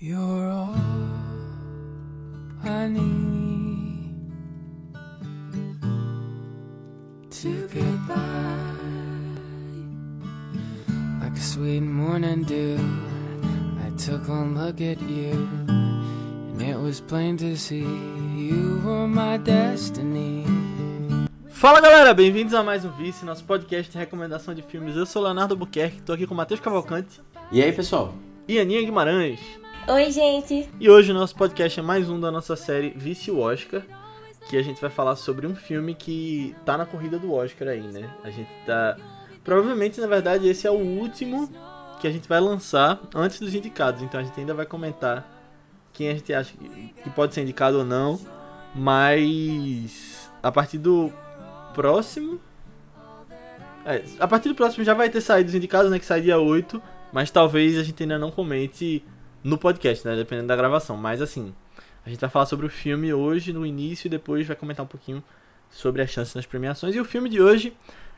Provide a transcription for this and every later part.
You're all I need to get by. Like a sweet morning dew, I took one look at you, and it was plain to see you were my destiny. Fala galera, bem-vindos a mais um Vice, nosso podcast de recomendação de filmes. Eu sou Leonardo Buquerque, tô aqui com o Matheus Cavalcante E aí, pessoal? e Aninha Guimarães. Oi, gente. E hoje o nosso podcast é mais um da nossa série Vice Oscar, que a gente vai falar sobre um filme que tá na corrida do Oscar aí, né? A gente tá. Provavelmente, na verdade, esse é o último que a gente vai lançar antes dos indicados, então a gente ainda vai comentar quem a gente acha que pode ser indicado ou não, mas a partir do próximo. É, a partir do próximo já vai ter saído os indicados, né? Que sai dia 8. Mas talvez a gente ainda não comente no podcast, né? Dependendo da gravação. Mas assim, a gente vai falar sobre o filme hoje no início e depois vai comentar um pouquinho sobre as chances nas premiações. E o filme de hoje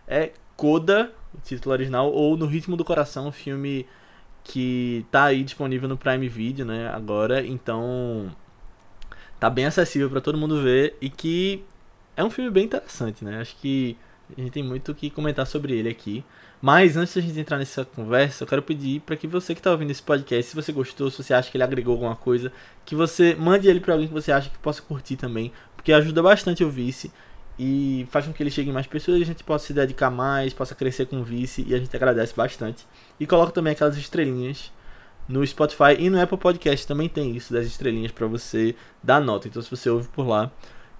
é Coda, o título original, ou No Ritmo do Coração, um filme que tá aí disponível no Prime Video, né? Agora, então tá bem acessível para todo mundo ver e que é um filme bem interessante, né? Acho que a gente tem muito o que comentar sobre ele aqui. Mas antes da gente entrar nessa conversa, eu quero pedir para que você que está ouvindo esse podcast, se você gostou, se você acha que ele agregou alguma coisa, que você mande ele para alguém que você acha que possa curtir também, porque ajuda bastante o Vice e faz com que ele chegue em mais pessoas e a gente possa se dedicar mais, possa crescer com o Vice e a gente agradece bastante. E coloca também aquelas estrelinhas no Spotify e no Apple Podcast também tem isso das estrelinhas para você dar nota. Então se você ouve por lá,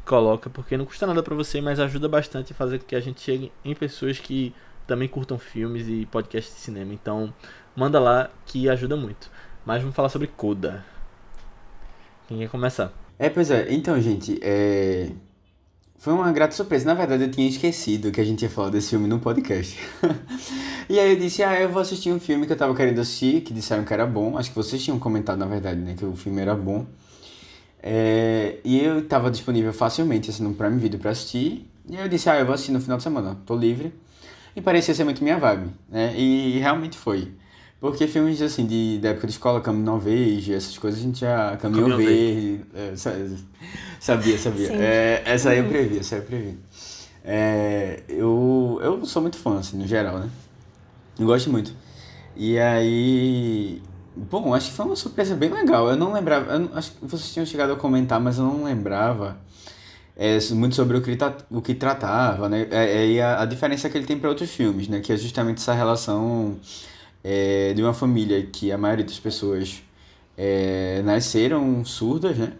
coloca, porque não custa nada para você, mas ajuda bastante a fazer com que a gente chegue em pessoas que também curtam filmes e podcasts de cinema. Então, manda lá que ajuda muito. Mas vamos falar sobre Coda. Quem quer começar? É, pois é. Então, gente, é... Foi uma grata surpresa. Na verdade, eu tinha esquecido que a gente ia falar desse filme no podcast. e aí eu disse, ah, eu vou assistir um filme que eu tava querendo assistir, que disseram que era bom. Acho que vocês tinham comentado, na verdade, né, que o filme era bom. É... E eu tava disponível facilmente, assim, no Prime Video pra assistir. E aí eu disse, ah, eu vou assistir no final de semana, tô livre. E parecia ser muito minha vibe, né? E realmente foi. Porque filmes assim, de, da época de escola, Caminho Não Vejo, essas coisas a gente já. Caminho, Caminho Verde. É, sa- sabia, sabia. É, essa aí eu previ, essa aí eu previ. É, eu, eu sou muito fã, assim, no geral, né? Eu gosto muito. E aí. Bom, acho que foi uma surpresa bem legal. Eu não lembrava. Eu acho que vocês tinham chegado a comentar, mas eu não lembrava é, muito sobre o que, tra- o que tratava, né? É, é, a, a diferença que ele tem para outros filmes, né? Que é justamente essa relação é, de uma família que a maioria das pessoas é, nasceram surdas, né?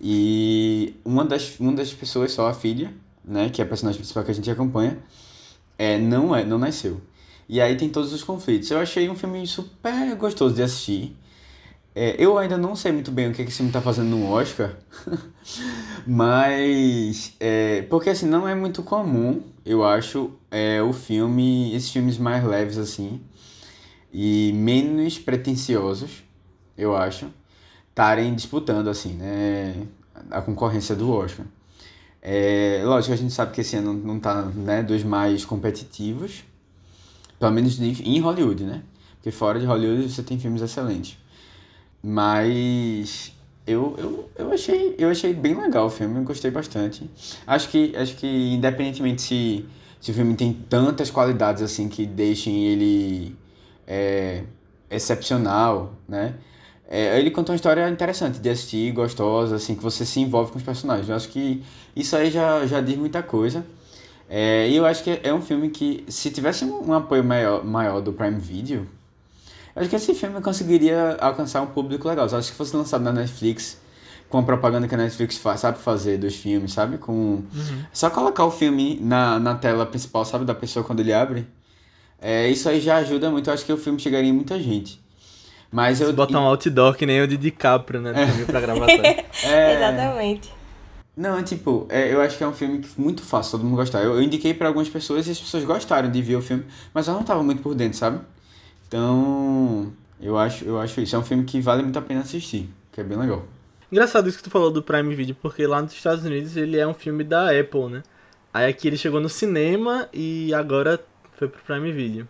E uma das, uma das pessoas, só a filha, né? Que é a personagem principal que a gente acompanha, é, não, é, não nasceu. E aí tem todos os conflitos. Eu achei um filme super gostoso de assistir. É, eu ainda não sei muito bem o que esse filme tá fazendo no Oscar, mas é, porque assim não é muito comum, eu acho, é, o filme, esses filmes mais leves assim e menos pretensiosos, eu acho, estarem disputando assim, né, a concorrência do Oscar. É, lógico, a gente sabe que esse ano não tá, né, dos mais competitivos, pelo menos em Hollywood, né? Porque fora de Hollywood você tem filmes excelentes. Mas eu, eu, eu, achei, eu achei bem legal o filme, gostei bastante. Acho que, acho que independentemente se, se o filme tem tantas qualidades assim que deixem ele é, excepcional, né? É, ele conta uma história interessante de assistir, gostosa, assim, que você se envolve com os personagens. Eu acho que isso aí já, já diz muita coisa. É, e eu acho que é um filme que, se tivesse um, apoio maior, maior do Prime Video, acho que esse filme conseguiria alcançar um público legal. Eu acho que fosse lançado na Netflix, com a propaganda que a Netflix faz, sabe fazer dos filmes, sabe? Com... Só colocar o filme na, na tela principal, sabe? Da pessoa quando ele abre. É, isso aí já ajuda muito. Eu acho que o filme chegaria em muita gente. Mas eu. Botar um outdoor que nem o de DiCaprio, né? Filme pra gravação. É, Exatamente. Não, tipo, é, eu acho que é um filme que muito fácil todo mundo gostar. Eu, eu indiquei pra algumas pessoas e as pessoas gostaram de ver o filme, mas eu não tava muito por dentro, sabe? Então, eu acho, eu acho isso. É um filme que vale muito a pena assistir, que é bem legal. Engraçado isso que tu falou do Prime Video, porque lá nos Estados Unidos ele é um filme da Apple, né? Aí aqui ele chegou no cinema e agora foi pro Prime Video.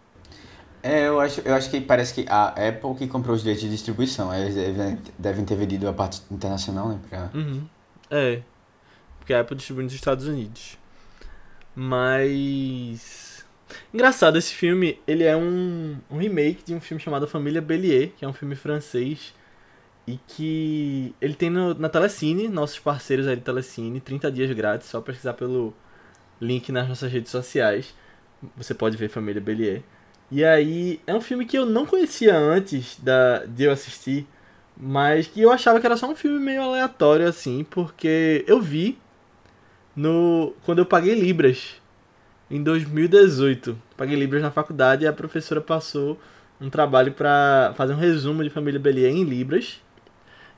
É, eu acho, eu acho que parece que a Apple que comprou os direitos de distribuição. Eles devem, devem ter vendido a parte internacional, né? Pra... Uhum. É. Porque a Apple distribui nos Estados Unidos. Mas. Engraçado, esse filme ele é um, um remake de um filme chamado Família Bélier, que é um filme francês. E que ele tem no, na Telecine, nossos parceiros aí de Telecine, 30 dias grátis, só pesquisar pelo link nas nossas redes sociais. Você pode ver Família Bélier. E aí, é um filme que eu não conhecia antes da, de eu assistir, mas que eu achava que era só um filme meio aleatório, assim, porque eu vi no quando eu paguei Libras, em 2018. Paguei Libras na faculdade e a professora passou um trabalho para fazer um resumo de Família Bélier em Libras.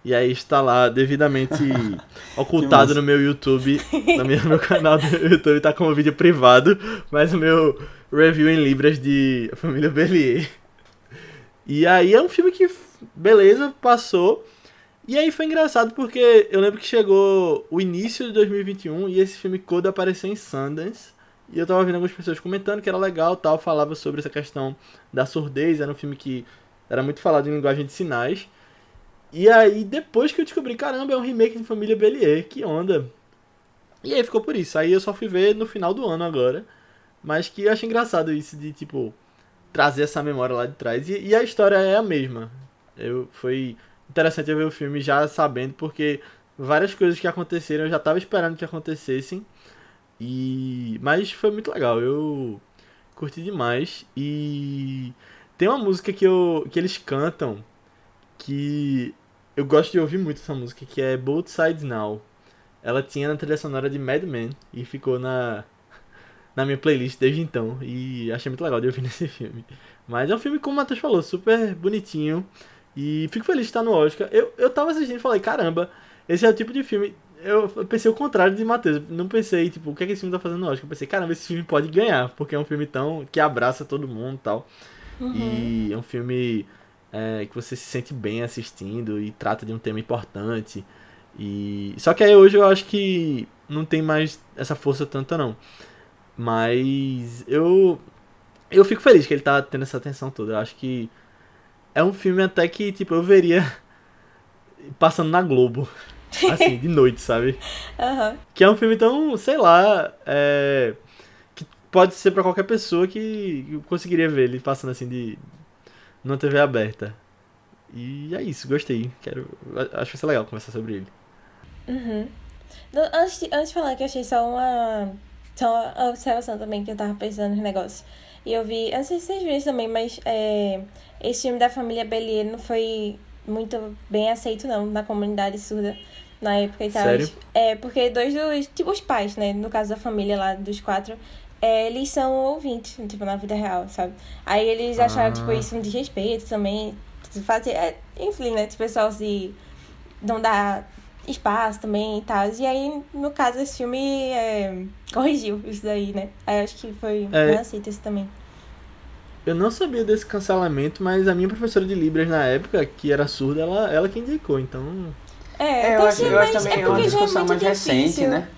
E aí está lá devidamente ocultado no meu YouTube, no meu, meu canal do YouTube tá como vídeo privado, mas o meu review em Libras de Família Bélier. E aí é um filme que, beleza, passou. E aí foi engraçado porque eu lembro que chegou o início de 2021 e esse filme Coda apareceu em Sundance. E eu tava vendo algumas pessoas comentando que era legal tal, falava sobre essa questão da surdez, era um filme que era muito falado em linguagem de sinais. E aí, depois que eu descobri, caramba, é um remake de Família Bellier, que onda. E aí ficou por isso. Aí eu só fui ver no final do ano agora. Mas que eu acho engraçado isso de, tipo, trazer essa memória lá de trás. E, e a história é a mesma. Eu, foi interessante eu ver o filme já sabendo, porque várias coisas que aconteceram eu já tava esperando que acontecessem. E mas foi muito legal. Eu curti demais e tem uma música que eu que eles cantam que eu gosto de ouvir muito essa música, que é Both Sides Now. Ela tinha na trilha sonora de Mad Men e ficou na na minha playlist desde então e achei muito legal de ouvir nesse filme. Mas é um filme como o Matheus falou, super bonitinho e fico feliz de estar no Oscar. Eu, eu tava assistindo e falei, caramba, esse é o tipo de filme eu pensei o contrário de Matheus. Não pensei, tipo, o que é que esse filme tá fazendo hoje? Eu pensei, caramba, esse filme pode ganhar, porque é um filme tão. que abraça todo mundo e tal. Uhum. E é um filme é, que você se sente bem assistindo e trata de um tema importante. E. Só que aí hoje eu acho que não tem mais essa força tanta não. Mas eu. Eu fico feliz que ele tá tendo essa atenção toda. Eu acho que é um filme até que, tipo, eu veria passando na Globo. Assim, de noite, sabe? Uhum. Que é um filme tão, sei lá, é, que pode ser para qualquer pessoa que conseguiria ver ele passando assim de numa TV aberta. E é isso, gostei. Quero, acho que vai ser legal conversar sobre ele. Uhum. Antes, de, antes de falar que eu achei só uma, só uma observação também que eu tava pensando nos negócios. E eu vi, eu não sei se vocês viram isso também, mas é, esse filme da família Bellier não foi muito bem aceito, não, na comunidade surda na época e tal. Sério? É, porque dois dos. Tipo, os pais, né? No caso da família lá, dos quatro, é, eles são ouvintes, tipo, na vida real, sabe? Aí eles acharam, tipo, ah. tipo, isso um desrespeito também. Fazer, é, enfim, né? Tipo, pessoal se. não dá espaço também e tal. E aí, no caso, esse filme é, corrigiu isso daí, né? Aí acho que foi é, bem aceito isso também. Eu não sabia desse cancelamento, mas a minha professora de Libras na época, que era surda, ela, ela que indicou, então. É, é eu, acho, eu acho também é, é uma discussão é mais difícil. recente, né?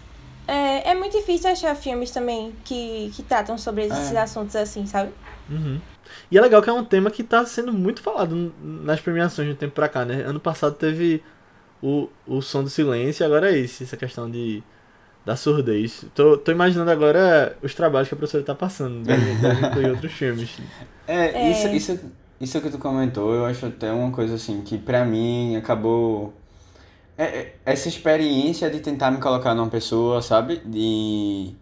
É, é muito difícil achar filmes também que, que tratam sobre esses é. assuntos assim, sabe? Uhum. E é legal que é um tema que tá sendo muito falado nas premiações de um tempo pra cá, né? Ano passado teve o, o Som do Silêncio e agora é esse, essa questão de da surdez. Tô, tô imaginando agora os trabalhos que a professora tá passando, deve, deve incluir outros filmes. É, é, Isso, isso, isso que tu comentou, eu acho até uma coisa assim, que pra mim acabou... É, é, essa experiência de tentar me colocar numa pessoa, sabe? De...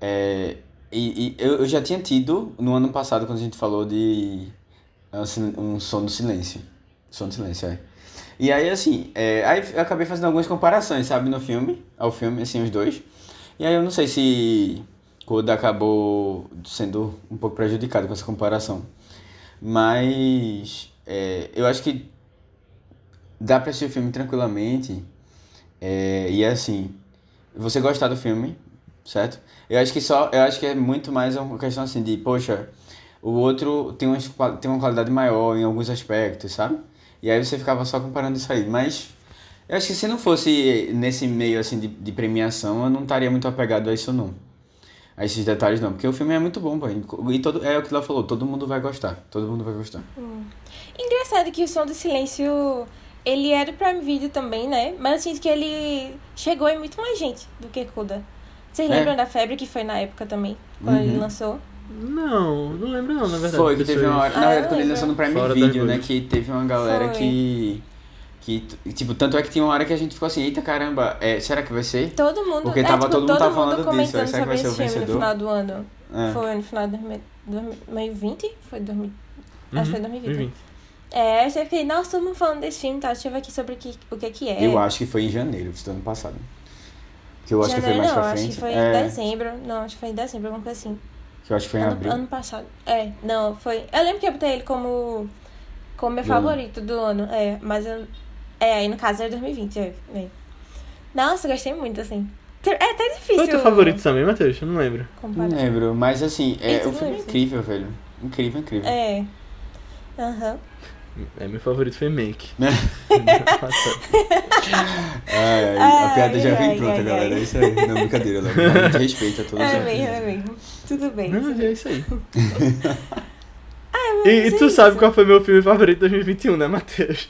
É, e, e eu, eu já tinha tido, no ano passado, quando a gente falou de um, um som do silêncio. Som do silêncio, é. E aí, assim, é, aí eu acabei fazendo algumas comparações, sabe, no filme, ao filme, assim, os dois. E aí eu não sei se Coda acabou sendo um pouco prejudicado com essa comparação. Mas é, eu acho que dá pra assistir o filme tranquilamente. É, e é assim, você gostar do filme, certo? Eu acho que só, eu acho que é muito mais uma questão assim de, poxa, o outro tem uma, tem uma qualidade maior em alguns aspectos, sabe? E aí você ficava só comparando isso aí. Mas eu acho que se não fosse nesse meio assim de, de premiação, eu não estaria muito apegado a isso não. a esses detalhes não, porque o filme é muito bom, pô. E todo, é o que ela falou, todo mundo vai gostar. Todo mundo vai gostar. Engraçado que o Som do Silêncio, ele é do Prime Video também, né? Mas eu sinto que ele chegou em muito mais gente do que Coda. Vocês É. lembram da febre que foi na época também, quando ele Uhum. lançou? Não, não lembro não, na verdade. Foi, que teve uma hora. Ah, Na eu verdade, quando ele lançou no Prime Fora Video, né? Que teve uma galera Foi. que. Que, tipo, tanto é que tinha uma hora que a gente ficou assim, eita caramba, é, será que vai ser? Todo mundo, Porque é, tava tipo, todo mundo tava falando disso, comentando será que vai sobre ser o esse filme no vencedor? final do ano. É. Foi no final de 2020? Foi 2000... Uhum, Acho que foi 2020. 2020. É, eu fiquei, nossa, todo mundo falando desse filme, tá? Deixa eu ver aqui sobre o que, o que que é. Eu acho que foi em janeiro do ano passado. Que eu acho que foi Janeiro, mais não, pra acho frente. que foi é, em dezembro. Não, acho que foi em dezembro, alguma coisa assim. Que eu acho que foi em ano, abril. ano passado. É, não, foi. Eu lembro que eu botei ele como. Como meu Do ano. favorito do ano. É, mas eu. É, aí no caso era 2020, é. é. Nossa, eu gostei muito, assim. É até difícil. Foi o teu favorito também, Matheus? Eu não lembro. Não lembro, mas assim, é, o filme é incrível, velho. Incrível, incrível. É. Aham. É, meu favorito foi Make. Ai, ai, a Ai, piada já vem ai, pronta, ai, galera. ai. É isso aí. Não, brincadeira, Léo. A gente respeita todos É mesmo, é mesmo. Tudo bem. Não, tudo é isso aí. mas E, e é tu isso. sabe qual foi meu filme favorito de 2021, né, Matheus?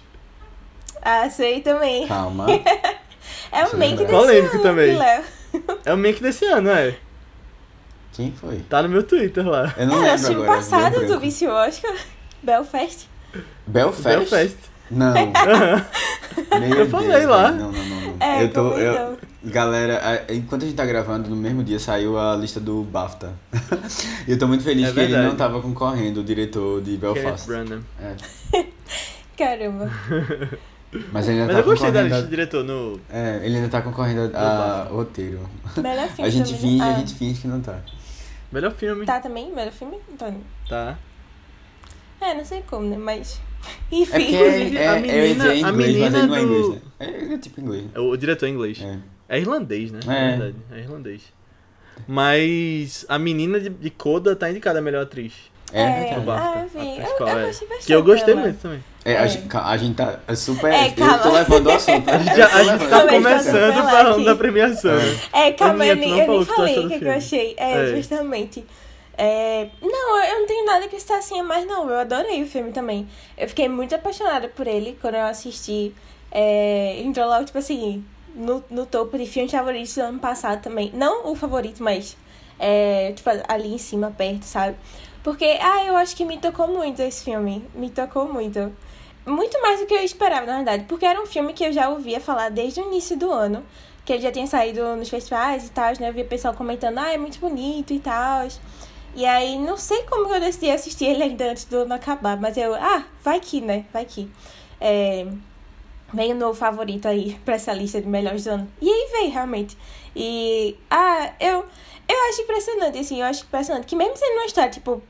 Ah, sei também. Calma. É o Isso é make desse Polêmico ano, também. Léo. É o Make desse ano, é. Quem foi? Tá no meu Twitter lá. Eu não É, lembro o filme agora. passado do. Vício Oscar. Belfast. Belfast? Belfast. Não. Meu Eu falei Deus, lá. Não, não, não. não. É, eu tô. eu- então? Galera, enquanto a gente tá gravando, no mesmo dia saiu a lista do BAFTA. E eu tô muito feliz É que ele verdade. não tava concorrendo, o diretor de Belfast. É. Caramba. Mas ele ainda Mas tá eu gostei da concorrendo. lista a- de diretor no. É, ele ainda tá concorrendo a, a roteiro. Melhor filme A gente também. finge, ah, a gente finge que não tá. Melhor filme. Tá também? Melhor filme? Então, Tá. é, não sei como, né? Mas. É Enfim. porque é, Inclusive, é, a eu ia dizer menina- a inglês, mas ele não é menina inglês, do- né? É, é tipo inglês. É o diretor em inglês. É. É irlandês, né? É. verdade. É irlandês. Mas a menina de, de Coda tá indicada a melhor atriz. É, É, BAFTA. ah, eu. A Eu- eu é. gostei bastante Que eu gostei dela. muito também. É, a, É. gente, a gente tá super. É, eu calma. tô levando o assunto. A gente, já- a gente tá começando falando da premiação. né? É, calma, Aninha, eu nem, eu nem falei o que, que eu achei. É, É. justamente. É, não, eu não tenho nada que acrescentar assim a mais, não. Eu adorei o filme também. Eu fiquei muito apaixonada por ele quando eu assisti. É, entrou logo, tipo assim, no, no topo de filmes favoritos do ano passado também. Não o favorito, mas é, tipo, ali em cima, perto, sabe? Porque, ah, eu acho que me tocou muito esse filme. Me tocou muito. Muito mais do que eu esperava, na verdade. Porque era um filme que eu já ouvia falar desde o início do ano. Que ele já tinha saído nos festivais e tal, né? Eu via pessoal comentando, ah, é muito bonito e tal. E aí, não sei como eu decidi assistir ele ainda antes do ano acabar. Mas eu, ah, vai que, né? Vai que. É, veio um novo favorito aí pra essa lista de melhores do ano. E aí veio, realmente. E, ah, eu, eu acho impressionante, assim, eu acho impressionante. Que mesmo sendo uma história, tipo,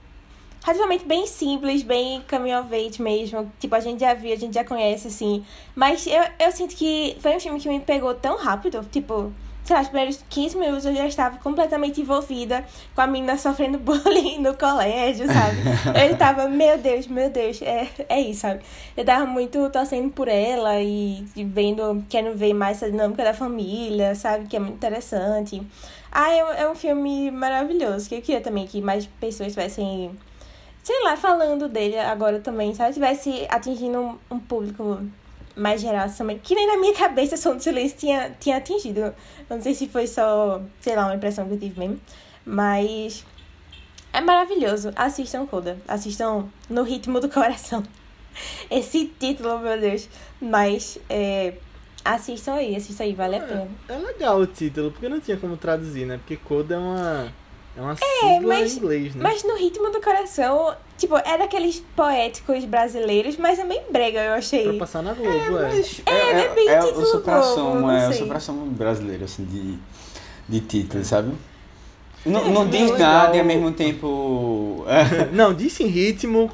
relativamente bem simples, bem caminho age mesmo. Tipo, a gente já viu, a gente já conhece, assim. Mas eu, eu sinto que foi um filme que me pegou tão rápido, tipo... Sei lá, os primeiros 15 minutos eu já estava completamente envolvida com a menina sofrendo bullying no colégio, sabe? Eu tava, meu Deus, meu Deus, é, é isso, sabe? Eu tava muito torcendo por ela e, e vendo, querendo ver mais essa dinâmica da família, sabe? Que é muito interessante. Ah, é, um- é um filme maravilhoso, que eu queria também que mais pessoas tivessem, sei lá, falando dele agora também, sabe? Tivesse atingindo um, um público mais geral também. Que nem na minha cabeça Som do Silêncio tinha, tinha atingido. Eu não sei se foi só, sei lá, uma impressão que eu tive mesmo. Mas é maravilhoso. Assistam Coda. Assistam no ritmo do coração. Esse título, meu Deus. Mas é, assistam aí, assistam aí, vale a pena. É legal o título, porque não tinha como traduzir, né? Porque Coda é uma. É uma sigla mas- em inglês, né? Mas no ritmo do coração, tipo, é daqueles poéticos brasileiros, mas é meio brega, eu Pra achei. passar na Globo, é. Mas É, é, é bem é, título Globo, não é o supra-sumo brasileiro, assim, de, de título, sabe? Não, não é diz legal. nada e ao mesmo tempo. É, Não, disse em ritmo,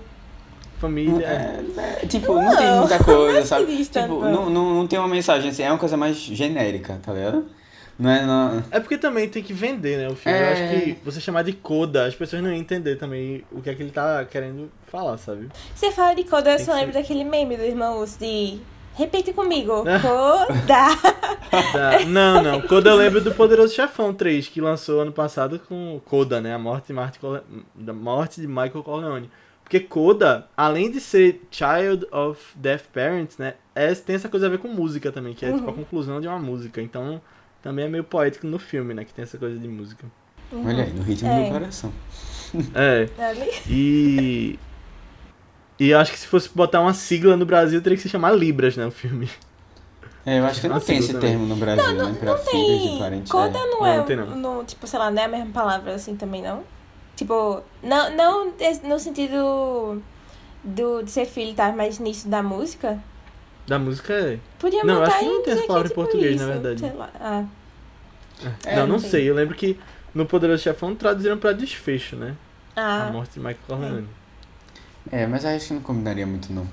família. é, é, tipo, não, tem muita não coisa, sabe? diz Tipo, não, não, não tem uma mensagem assim, é uma coisa mais genérica, tá ligado? Não é. Não, É porque também tem que vender, né? O filme. Eu É. acho que você chamar de coda, as pessoas não iam entender também o que é que ele tá querendo falar, sabe? Você fala de Coda, eu Tem só lembro daquele meme do irmão Urso de Repite comigo. Coda. Da- Não, não. Coda eu lembro do Poderoso Chefão 3, que lançou ano passado com Coda, né? A morte de, Corle- da morte de Michael Corleone. Porque Coda, além de ser Child of Deaf Parents, né? É, tem essa coisa a ver com música também, que é tipo a conclusão de uma música. Então, também é meio poético no filme, né? Que tem essa coisa de música. Olha aí, no ritmo É. do coração. É. Ali. E. E eu acho que se fosse botar uma sigla no Brasil, teria que se chamar Libras, né? O filme. É, eu acho que não tem esse também. termo no Brasil, né? Pra filhos de Tem. parentes. Coda é. não Não, é. não tem, não. no- tipo, sei lá, não é a mesma palavra assim também, não? Tipo, não, não no sentido do, de ser filho, tá? Mas nisso da música. Da música é. Podia Não, eu acho que não em tem essa palavra em tipo português, na isso, verdade. sei lá. Ah, É, não, não não sei. sei. Eu lembro que no Poderoso Chefão traduziram pra desfecho, né? A ah morte de Michael Corleone. É, mas acho que não combinaria muito, não.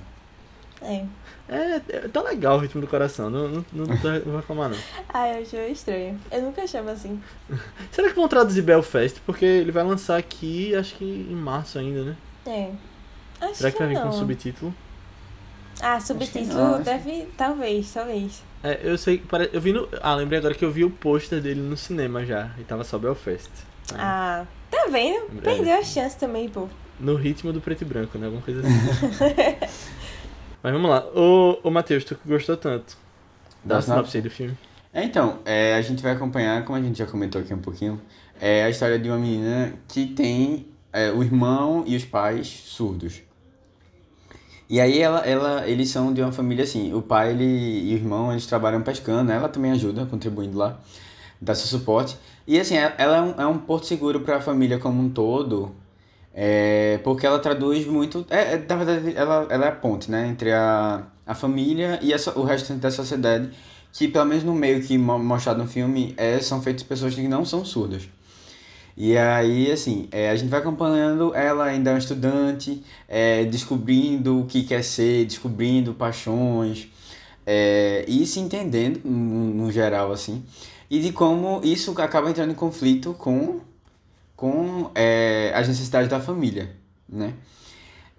é. É, é, tá legal o ritmo do coração. Não, não, não, tô- não vou reclamar, não. Ah, eu acho estranho. Eu nunca achava assim. Será que vão traduzir Belfast? Porque ele vai lançar aqui, acho que em março ainda, né? É. Acho Será que vai vir não. com subtítulo? Ah, subtítulo deve. Talvez, talvez. É, eu sei, eu vi no. Ah, lembrei agora que eu vi o pôster dele no cinema já. E tava só Belfast. Ah, tá vendo? Em breve. Perdeu a chance também, pô. No ritmo do preto e branco, né? Alguma coisa assim. Mas vamos lá. Ô, ô Matheus, tu que gostou tanto. Da a sinopse do filme. É, então, é, a gente vai acompanhar, como a gente já comentou aqui um pouquinho, é a história de uma menina que tem é, o irmão e os pais surdos. E aí ela, ela, eles são de uma família assim, o pai ele, e o irmão, eles trabalham pescando, ela também ajuda, contribuindo lá, dá seu suporte. E assim, ela ela é um, é um porto seguro para a família como um todo, é, porque ela traduz muito, é, é, na verdade ela, ela é a ponte, né, entre a, a família e a o restante da sociedade, que pelo menos no meio que mo- mostrado no filme, é, são feitas pessoas que não são surdas. E aí, assim, é, a gente vai acompanhando ela ainda é uma estudante, é, descobrindo o que quer ser, descobrindo paixões, é, e se entendendo no, no geral, assim, e de como isso acaba entrando em conflito com, com é, as necessidades da família, né?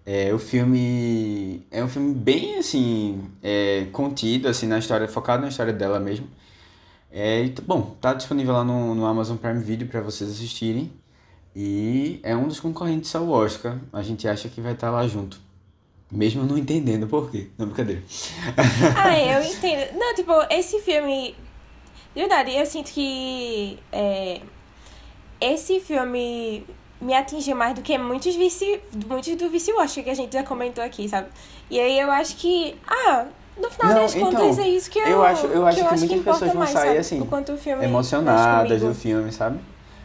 É, o filme é um filme bem, assim, é, contido, assim, na história, focado na história dela mesmo. É, e bom, tá disponível lá no, no Amazon Prime Video para vocês assistirem. E é um dos concorrentes ao Oscar. A gente acha que vai estar lá junto. Mesmo não entendendo por quê. Não, brincadeira. Ah, eu entendo. Não, tipo, esse filme. De verdade, eu sinto que. é, esse filme me atingiu mais do que muitos vice, muitos do vice Oscar que a gente já comentou aqui, sabe? E aí eu acho que. Ah, no final Não, das então, contas é isso que eu. eu acho- eu acho que eu muitas importa pessoas vão sair assim, Emocionadas do filme, sabe?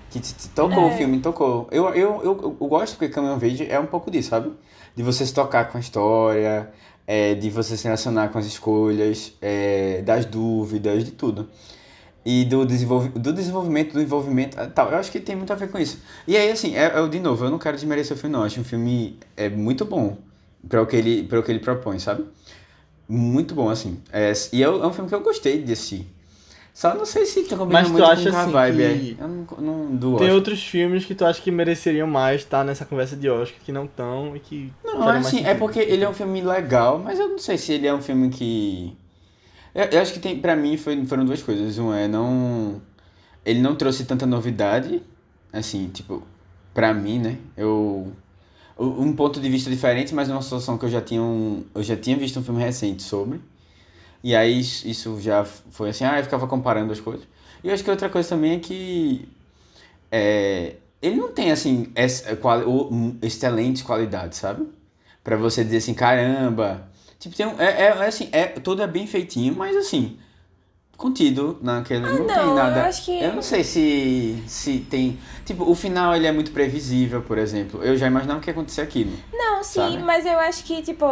Que te, te tocou, É. o filme tocou. Eu, eu, eu, eu gosto porque Caminhão Verde é um pouco disso, sabe? De você se tocar com a história, é, de você se relacionar com as escolhas, é, das dúvidas, de tudo. E do, desenvolve, do desenvolvimento, do envolvimento, ah, tal. Eu acho que tem muito a ver com isso. E aí, assim, é, é, de novo, eu não quero desmerecer o filme, não. Eu acho um filme é, muito bom para o, que ele- o que ele propõe, sabe? Muito bom, assim. É, e é, é um filme que eu gostei de assistir. Só não sei se tá combinando Mas tu muito acha, com a assim, vibe, que é. Eu não, não do Tem outros filmes que tu acha que mereceriam mais estar nessa conversa de Oscar que não estão e que. Não, assim, é porque ele é um filme legal, mas eu não sei se ele é um filme que. Eu, eu acho que tem, pra mim foi, foram duas coisas. Um é não. Ele não trouxe tanta novidade, assim, tipo, pra mim, né? Eu. Um ponto de vista diferente, mas uma situação que eu já tinha um, eu já tinha visto um filme recente sobre. E aí isso já foi assim, ah, eu ficava comparando as coisas. E eu acho que outra coisa também é que é, ele não tem assim essa, o- um, excelentes qualidades, sabe? Pra você dizer assim, caramba. Tipo, tem um, é, é, é assim, é, tudo é bem feitinho, mas assim, contido naquele. não, tem não, nada. eu acho que- Eu não sei se, se tem. Tipo, o final ele é muito previsível, por exemplo. Eu já imaginava que ia acontecer aquilo. Não, sim, sabe? mas eu acho que, tipo,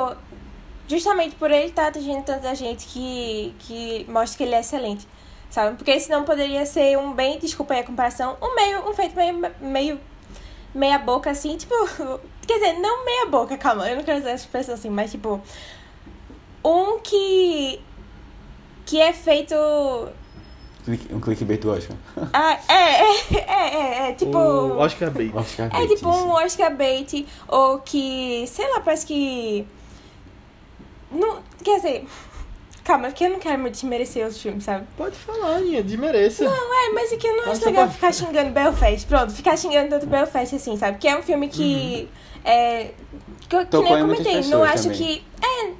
justamente por ele estar atingindo tanta gente que, que mostra que ele é excelente, sabe? Porque senão poderia ser um bem, desculpa aí a comparação, um meio, um feito meio, meio meia boca assim, tipo, quer dizer, não meia boca, calma, eu não quero usar essa expressão assim, mas tipo, um que que é feito Clique- Um clickbait do Oscar. ah, é, é, é, é, é, tipo O Oscar Bait. Oscar é bait, tipo isso. um Oscar bait, ou que, sei lá, parece que. Não, quer dizer, Calma, porque eu não quero muito desmerecer os filmes, sabe? Pode falar, Aninha, desmereça. É, mas é que eu não acho legal pra- ficar xingando Belfast. Pronto, ficar xingando tanto Belfast assim, sabe? Que é um filme que. É, que, eu- que nem eu comentei. Não acho também. que. É,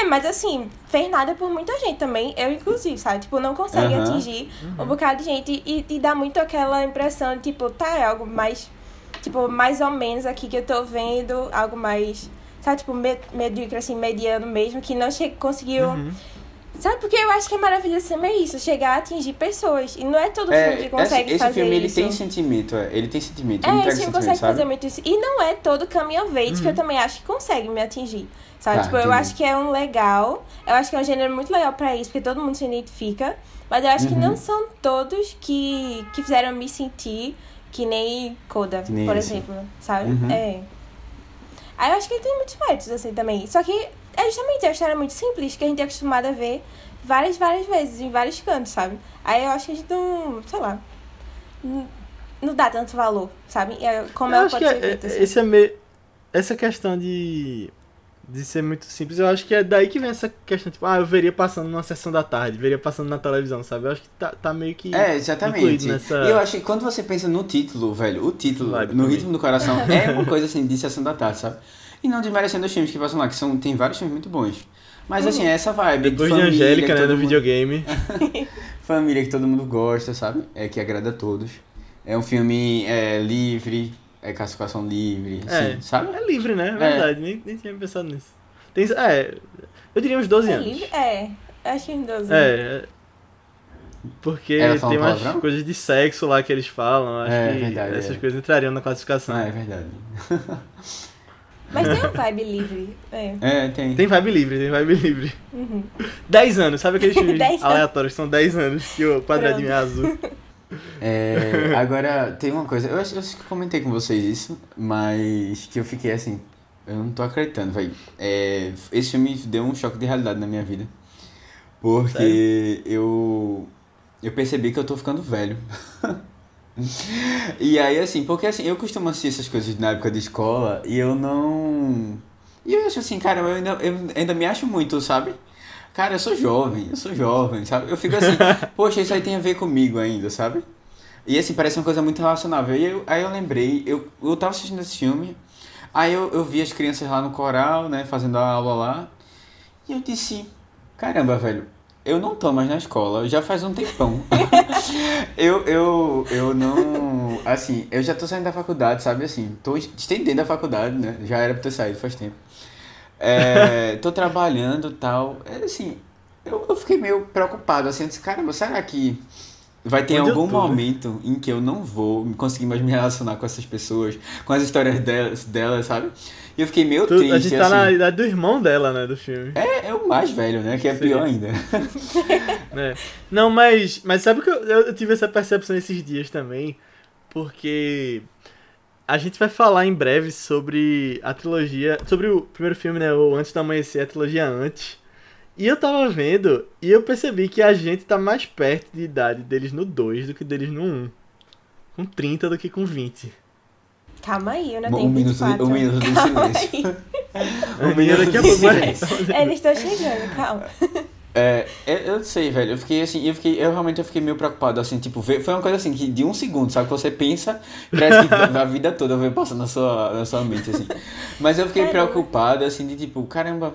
é, mas assim, fez nada por muita gente também. Eu, inclusive, sabe? Tipo, não consegue Aham. atingir um bocado de gente e, e dá muito aquela impressão de, tipo, tá, é algo mais. Tipo, mais ou menos aqui que eu tô vendo, algo mais. Sabe, tipo, me- medíocre, assim, mediano mesmo, que não che conseguiu. Uhum. Sabe, porque eu acho que a maravilha do cinema é isso, chegar a atingir pessoas. E não é todo filme É, que esse, consegue esse fazer filme ele isso. tem sentimento, é, ele tem sentimento, ele É, esse filme consegue sabe? fazer muito isso. E não é todo caminho of age que eu também acho que consegue me atingir. Sabe? Tá, tipo, eu entendi. acho que é um legal. Eu acho que é um gênero muito legal pra isso, porque todo mundo se identifica. Mas eu acho que Uhum. não são todos que, que fizeram me sentir que nem Coda, Que nem por esse. exemplo. Sabe? Uhum. É. Aí eu acho que ele tem muitos méritos, assim, também. Só que é justamente uma história muito simples, que a gente é acostumado a ver várias, várias vezes, em vários cantos, sabe? Aí eu acho que a gente não, sei lá, não, dá tanto valor, sabe? É, como eu ela acho que pode ser é- feita, é- assim. esse é meio, essa questão de, de ser muito simples, eu acho que é daí que vem essa questão, tipo, ah, eu veria passando numa sessão da tarde, veria passando na televisão, sabe? Eu acho que tá, tá meio que É, exatamente. incluído nessa... E eu acho que quando você pensa no título, velho, o título, Vibe no também. ritmo do coração, é uma coisa assim de sessão da tarde, sabe? E não desmerecendo os filmes que passam lá, que são, tem vários filmes muito bons. Mas assim, é essa vibe. Depois de família, Angélica, que né, todo no mundo- videogame. Família que todo mundo gosta, sabe? É que agrada a todos. É um filme é, livre, é classificação livre, assim, É. sabe? É livre, né? É verdade, nem, nem tinha pensado nisso. Tem, é, eu diria uns 12 É anos. livre? É, acho que em 12. É, é, porque tem umas palavrão? coisas de sexo lá que eles falam, acho É, que verdade, essas é. coisas entrariam na classificação. Ah, é verdade. Mas tem uma vibe livre. É. É, tem. Tem vibe livre, tem vibe livre. Uhum. 10 anos, sabe aqueles filmes 10 anos. aleatórios que são 10 anos que o quadradinho é azul? É, agora, tem uma coisa, eu acho, eu acho que eu comentei com vocês isso, mas que eu fiquei assim, eu não tô acreditando, velho. É, esse filme deu um choque de realidade na minha vida. Porque eu eu percebi que eu tô ficando velho. e aí, assim, porque assim, eu costumo assistir essas coisas na época de escola e eu não. E eu acho assim, cara, eu ainda, eu ainda me acho muito, sabe? Cara, eu sou jovem, eu sou jovem, sabe? Eu fico assim, poxa, isso aí tem a ver comigo ainda, sabe? E assim, parece uma coisa muito relacionável. E eu, aí eu lembrei, eu, eu tava assistindo esse filme, aí eu, eu vi as crianças lá no coral, né, fazendo a aula lá, e eu disse, caramba, velho, eu não tô mais na escola, já faz um tempão. eu, eu, eu não. Assim, eu já tô saindo da faculdade, sabe? Assim, tô estendendo a faculdade, né? Já era pra ter saído faz tempo. É, tô trabalhando e tal. É, assim, eu, eu fiquei meio preocupado, assim, eu disse, caramba, será que vai ter Onde algum momento em que eu não vou conseguir mais me relacionar com essas pessoas, com as histórias delas, delas sabe? E eu fiquei meio Tu- triste, a gente tá assim. na idade do irmão dela, né, do filme. É, é o mais velho, né? Que é Sim. pior ainda. É. Não, mas, mas sabe que eu, eu tive essa percepção esses dias também, porque a gente vai falar em breve sobre a trilogia, sobre o primeiro filme, né, o Antes do Amanhecer, a trilogia Antes. E eu tava vendo e eu percebi que a gente tá mais perto de idade deles no 2 do que deles no 1. Com 30 do que com 20. Calma aí, eu Um tenho minuto, 24. um minuto de Calma silêncio. A menina daqui a pouco. Eles estão chegando, calma. É, eu, eu não sei, velho. Eu fiquei assim, eu fiquei, eu realmente eu fiquei meio preocupado, assim, tipo, foi uma coisa assim, que de um segundo, sabe? Que você pensa, parece que a vida toda vai passando na sua, na sua mente, assim. Mas eu fiquei Caramba. preocupado, assim, de tipo, caramba,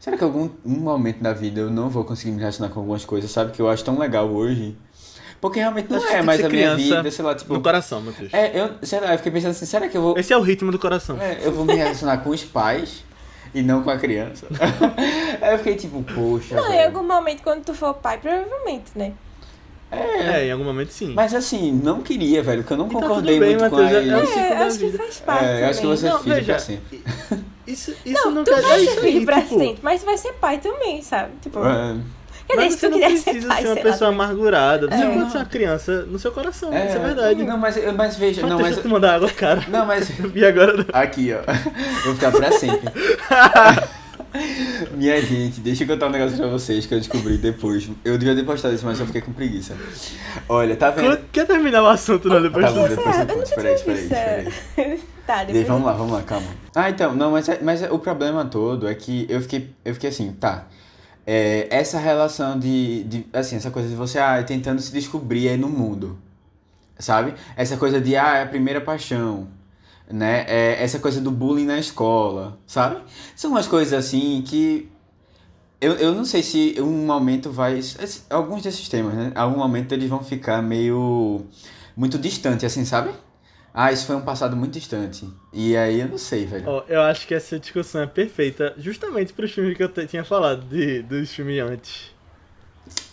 será que algum um momento da vida eu não vou conseguir me relacionar com algumas coisas, sabe? Que eu acho tão legal hoje. Porque realmente não Acho é tem mais a minha vida, sei lá, tipo. No coração, Matheus. É, eu, sei lá, eu fiquei pensando assim, será que eu vou. Esse é o ritmo do coração. É, eu vou me relacionar com os pais e não com a criança. Aí eu fiquei tipo, poxa. Não, em algum momento, quando tu for pai, provavelmente, né? É, em algum momento sim. Mas assim, não queria, velho, porque eu não E tá concordei bem, muito com Matheus, a é- é o É, É, da acho que faz parte eu acho que você é Não, veja, pra sempre. Isso, isso Não, não, tu quer vai ser filho aí, pra tipo, sempre, mas tu vai ser pai também, sabe? Tipo, É, quer dizer, Mas se você tu não quiser ser precisa pai, ser uma sei lá, pessoa também. amargurada. Você É. pode ser uma criança no seu coração, é, isso é verdade. Não, mas, mas veja, não, mas. deixa eu te mandar água, cara. Não, mas. Vi agora. Aqui, ó. Vou ficar pra sempre. Minha gente, deixa eu contar um negócio pra vocês que eu descobri depois. Eu devia ter postado isso, mas eu fiquei com preguiça. Olha, tá vendo? Quer- Quer terminar o assunto, não? Depois Tá bom, depois eu eu conto. nunca Espera aí, espera aí. Tá, depois. vamos lá, vamos lá, calma. Ah, então, não, mas, é- mas é- o problema todo é que eu fiquei, eu fiquei assim, tá. é, essa relação de, de, assim, essa coisa de você ah, tentando se descobrir aí no mundo, sabe? Essa coisa de, ah, é a primeira paixão, né? É, essa coisa do bullying na escola, sabe? São umas coisas assim que eu, eu não sei se um momento vai. Alguns desses temas, né? Algum momento eles vão ficar meio. muito distante, assim, sabe? Ah, isso foi um passado muito distante. E aí eu não sei, velho. Oh, eu acho que essa discussão é perfeita justamente para os filmes que eu tinha falado, de, dos filmes antes.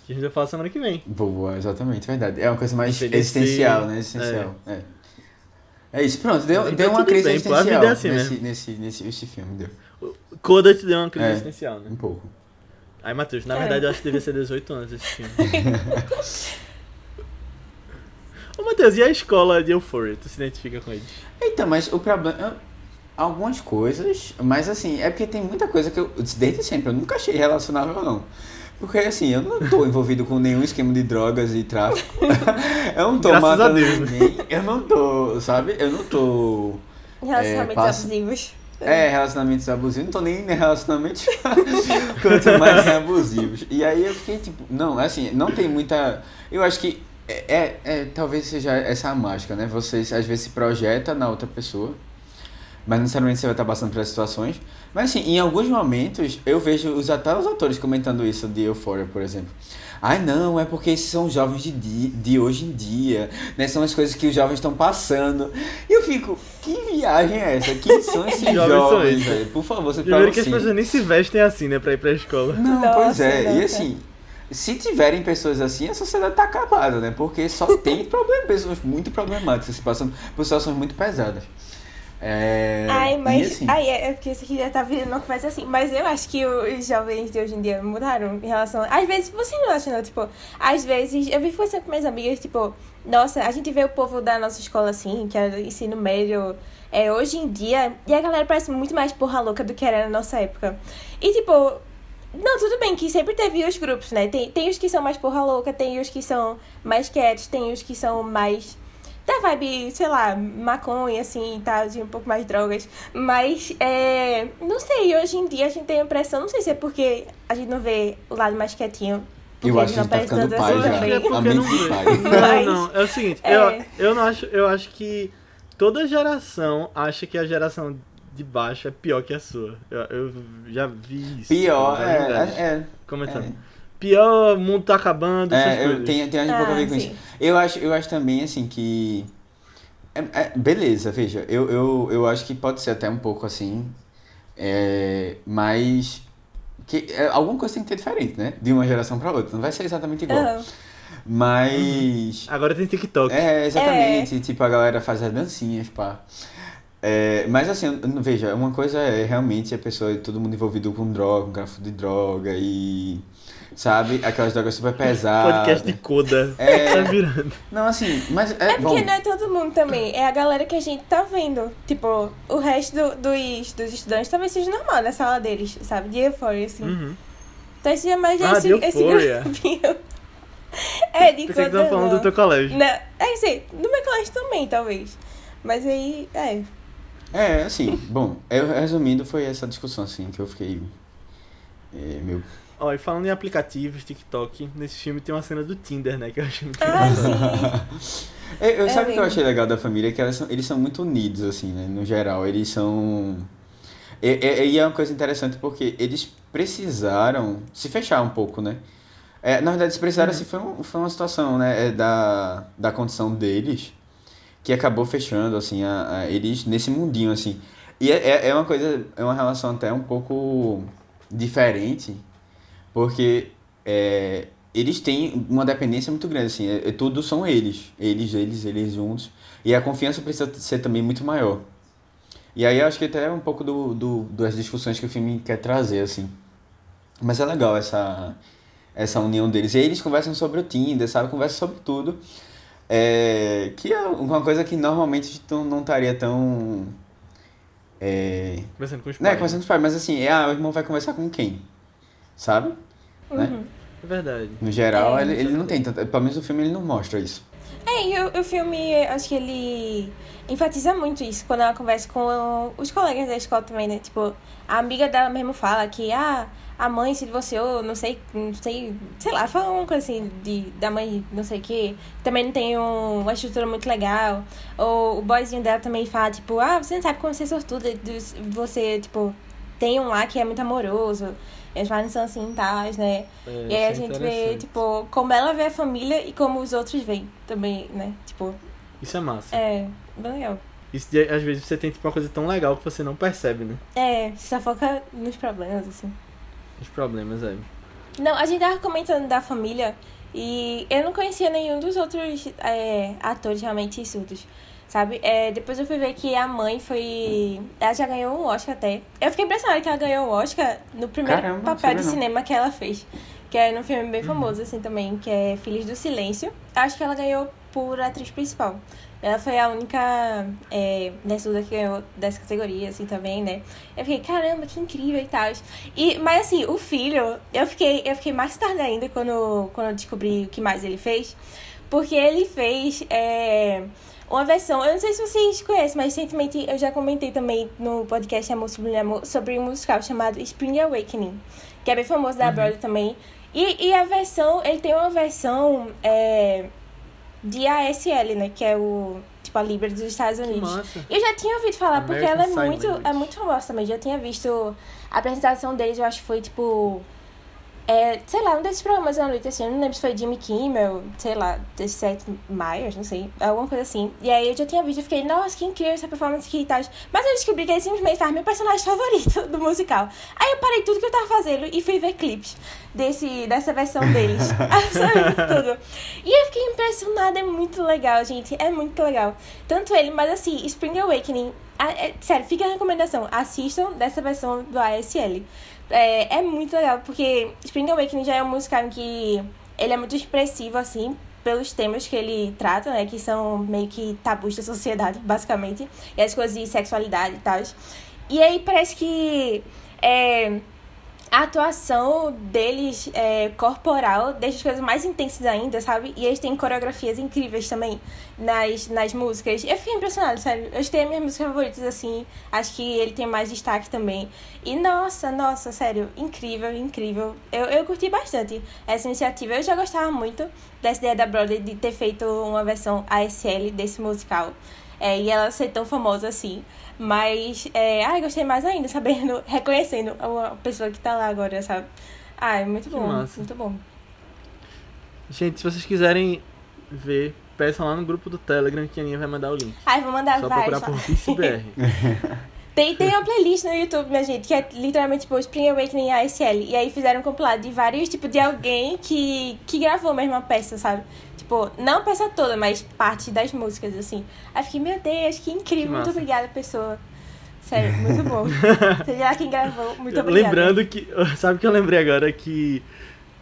Que a gente vai falar semana que vem. Boa, exatamente, verdade. É uma coisa mais Envelhecer, existencial, né? Existencial. É. é. É isso, pronto. Deu, deu uma crise bem, existencial pô, a vida é assim nesse, nesse, nesse, nesse filme. Deu. Coda te deu uma crise é, existencial, né? Um pouco. Aí, Matheus, na é. verdade eu acho que devia ser 18 anos esse filme. Ô, Matheus, e a escola de Euphoria? Tu se identifica com eles? Então, mas o problema. Algumas coisas, mas assim, é porque tem muita coisa que eu, desde sempre, eu nunca achei relacionável, não. Porque assim, eu não tô envolvido com nenhum esquema de drogas e tráfico. eu não tô Graças matando ninguém. Eu não tô, sabe? Eu não tô. Relacionamentos é, passo... abusivos. É, relacionamentos abusivos. Não tô nem em relacionamentos quanto mais abusivos. E aí eu fiquei tipo, não, assim, não tem muita. Eu acho que é, é, é, talvez seja essa a mágica, né? Você às vezes se projeta na outra pessoa, mas necessariamente você vai estar passando por essas situações. Mas assim, em alguns momentos eu vejo os, até os autores comentando isso de Euphoria, por exemplo. Ai não, é porque esses são os jovens de, dia, de hoje em dia, né? São as coisas que os jovens estão passando. E eu fico, que viagem é essa? Quem são esses jovens, velho? Por favor, você Primeiro que as pessoas nem se vestem assim, né, pra ir pra escola. Não, nossa, pois é. Nossa. E assim, se tiverem pessoas assim, a sociedade tá acabada, né? Porque só tem problema, pessoas muito problemáticas, passando por situações muito pesadas. É... Ai, mas. Assim... Ai, é, é porque isso aqui já tá virando uma coisa assim. Mas eu acho que os jovens de hoje em dia mudaram em relação. Às vezes, você não acha, não? Tipo, às vezes, eu vi conversando com minhas amigas, tipo, nossa, a gente vê o povo da nossa escola assim, que é ensino médio, é, hoje em dia, e a galera parece muito mais porra louca do que era na nossa época. E, tipo, não, tudo bem que sempre teve os grupos, né? Tem, tem os que são mais porra louca, tem os que são mais quietos, tem os que são mais da vibe, sei lá, maconha, assim, tá, de um pouco mais drogas. Mas, é, não sei, hoje em dia a gente tem a impressão, não sei se é porque a gente não vê o lado mais quietinho. Eu acho que a gente tá ficando pai já. É porque não Não, não, é o seguinte, é... Eu, eu não acho, eu acho que toda geração acha que a geração de baixo é pior que a sua. Eu, eu já vi isso. Pior, é, é, é, Comentando. É pior, o mundo tá acabando. É, eu tenho, tenho um pouco a ver com sim. isso. Eu acho, eu acho também, assim, que. É, é, beleza, veja, eu, eu, eu acho que pode ser até um pouco assim. É, mas. Que, é, alguma coisa tem que ter diferente, né? De uma geração pra outra. Não vai ser exatamente igual. Uhum. Mas. Uhum. Agora tem TikTok. É, exatamente. É. Tipo, a galera faz as dancinhas, pá. É, mas assim, veja, uma coisa é realmente a pessoa, todo mundo envolvido com droga, com grafo de droga e sabe? Aquelas drogas super pesadas. Podcast de coda. É. Tá virando. Não, assim, mas é. É porque bom. não é todo mundo também. É a galera que a gente tá vendo. Tipo, o resto do, dos, dos estudantes talvez seja normal na sala deles, sabe? De euforia, assim. Uhum. Então esse é mais ah, esse, esse grupinho. É, de Pensei que tava falando do teu colégio. Não, é isso do meu colégio também, talvez. Mas aí, é. É, assim, bom, eu, resumindo, foi essa discussão, assim, que eu fiquei. É, meu Ó, e falando em aplicativos, TikTok, nesse filme tem uma cena do Tinder, né? Que eu achei muito ah, eu, eu é sabe o que eu achei legal da família? Que são, eles são muito unidos, assim, né? No geral, eles são. E, e, e, é uma coisa interessante porque eles precisaram se fechar um pouco, né? É, na verdade, eles precisaram, uhum. assim, foi, um, foi uma situação, né? É da, da condição deles que acabou fechando, assim, a, a eles nesse mundinho, assim. E é, é, é uma coisa, é uma relação até um pouco diferente porque é, eles têm uma dependência muito grande, assim, é, é, tudo são eles, eles, eles, eles juntos, e a confiança precisa ser também muito maior. E aí eu acho que até é um pouco do, do, das discussões que o filme quer trazer, assim. Mas é legal essa, essa união deles. E aí eles conversam sobre o Tinder, sabe? Conversam sobre tudo. É, que é uma coisa que normalmente não, não estaria tão... É, conversando com os né, pais. Né, conversando com os pais. Mas assim, é, ah, o irmão vai conversar com quem? Sabe? Né? Uhum. É verdade. No geral, é, ele, ele não tem tanto. Pelo menos o filme ele não mostra isso. É, e o, o filme, acho que ele enfatiza muito isso quando ela conversa com os colegas da escola também, né? Tipo, a amiga dela mesmo fala que, ah, a mãe se divorciou, não sei, não sei, sei lá, fala uma coisa assim de, da mãe, não sei o que, também não tem um, uma estrutura muito legal. Ou o boyzinho dela também fala, tipo, ah, você não sabe como ser sortuda, você, tipo, tem um lá que é muito amoroso. Eles falam são assim e tal, né? É, e aí a é gente vê, tipo, como ela vê a família e como os outros veem também, né? Tipo, Isso é massa. é, bem legal. Isso de, às vezes você tem tipo uma coisa tão legal que você não percebe, né? É, só foca nos problemas, assim. Os problemas aí. Não, a gente tava comentando da família e eu não conhecia nenhum dos outros é, atores realmente surdos, sabe? É, depois eu fui ver que a mãe foi. Ela já ganhou um Oscar até. Eu fiquei impressionada que ela ganhou um Oscar no primeiro Caramba, papel de não. cinema que ela fez. Que é num filme bem famoso, assim, também, que é Filhos do Silêncio. Acho que ela ganhou por atriz principal. Ela foi a única é, surda que ganhou dessa categoria, assim, também, né? Eu fiquei, caramba, que incrível e tal. E, mas assim, o filho, eu fiquei, eu fiquei mais tarde ainda quando, quando eu descobri o que mais ele fez. Porque ele fez é, uma versão, eu não sei se vocês conhecem, mas recentemente eu já comentei também no podcast Amor sobre Amor sobre um musical chamado Spring Awakening, que é bem famoso da Broadway também. E, e a versão, ele tem uma versão é, de ASL, né? Que é o, tipo, a Libra dos Estados Que Unidos. massa. Eu já tinha ouvido falar, porque ela é American Sign muito, é muito famosa também. Já tinha visto a apresentação deles, eu acho que foi tipo. É, sei lá, um desses programas da noite, assim, eu não lembro se foi Jimmy Kimmel, sei lá, 17 Myers, não sei, alguma coisa assim. E aí eu já tinha visto e fiquei, nossa, que incrível essa performance aqui e tal. Mas eu descobri que ele simplesmente faz meu personagem favorito do musical. Aí eu parei tudo que eu tava fazendo e fui ver clipes desse, dessa versão deles. Absolutamente tudo. E eu fiquei impressionada, é muito legal, gente, é muito legal. Tanto ele, mas assim, Spring Awakening, a- é- sério, fica a recomendação, assistam dessa versão do ASL. É, é muito legal, porque Spring Awakening já é um musical em que ele é muito expressivo, assim, pelos temas que ele trata, né? Que são meio que tabus da sociedade, basicamente. E as coisas de sexualidade e tal. E aí parece que é, a atuação deles é, corporal deixa as coisas mais intensas ainda, sabe? E eles têm coreografias incríveis também nas, nas músicas. Eu fiquei impressionada, sério. Eu as minhas músicas favoritas, assim. Acho que ele tem mais destaque também. E nossa, nossa, sério, incrível, incrível. Eu, eu curti bastante essa iniciativa. Eu já gostava muito dessa ideia da Broadway de ter feito uma versão ASL desse musical. É, e ela ser tão famosa assim. Mas, é, ai, gostei mais ainda, sabendo, reconhecendo a pessoa que tá lá agora, sabe? Ai, muito bom, muito bom. Gente, se vocês quiserem ver, peçam lá no grupo do Telegram que a Aninha vai mandar o link. Ai, vou mandar Só vários. procurar por ViceBR. Tem, tem uma playlist no YouTube, minha gente, que é literalmente tipo Spring Awakening ASL. E aí fizeram um compilado de vários, tipo, de alguém que, que gravou mesmo a peça, sabe? Tipo, não a peça toda, mas parte das músicas, assim. Aí fiquei, meu Deus, que incrível, Que muito obrigada, pessoa. Sério, muito bom. Seja lá quem gravou, muito obrigada. Lembrando que. Sabe o que eu lembrei agora? Que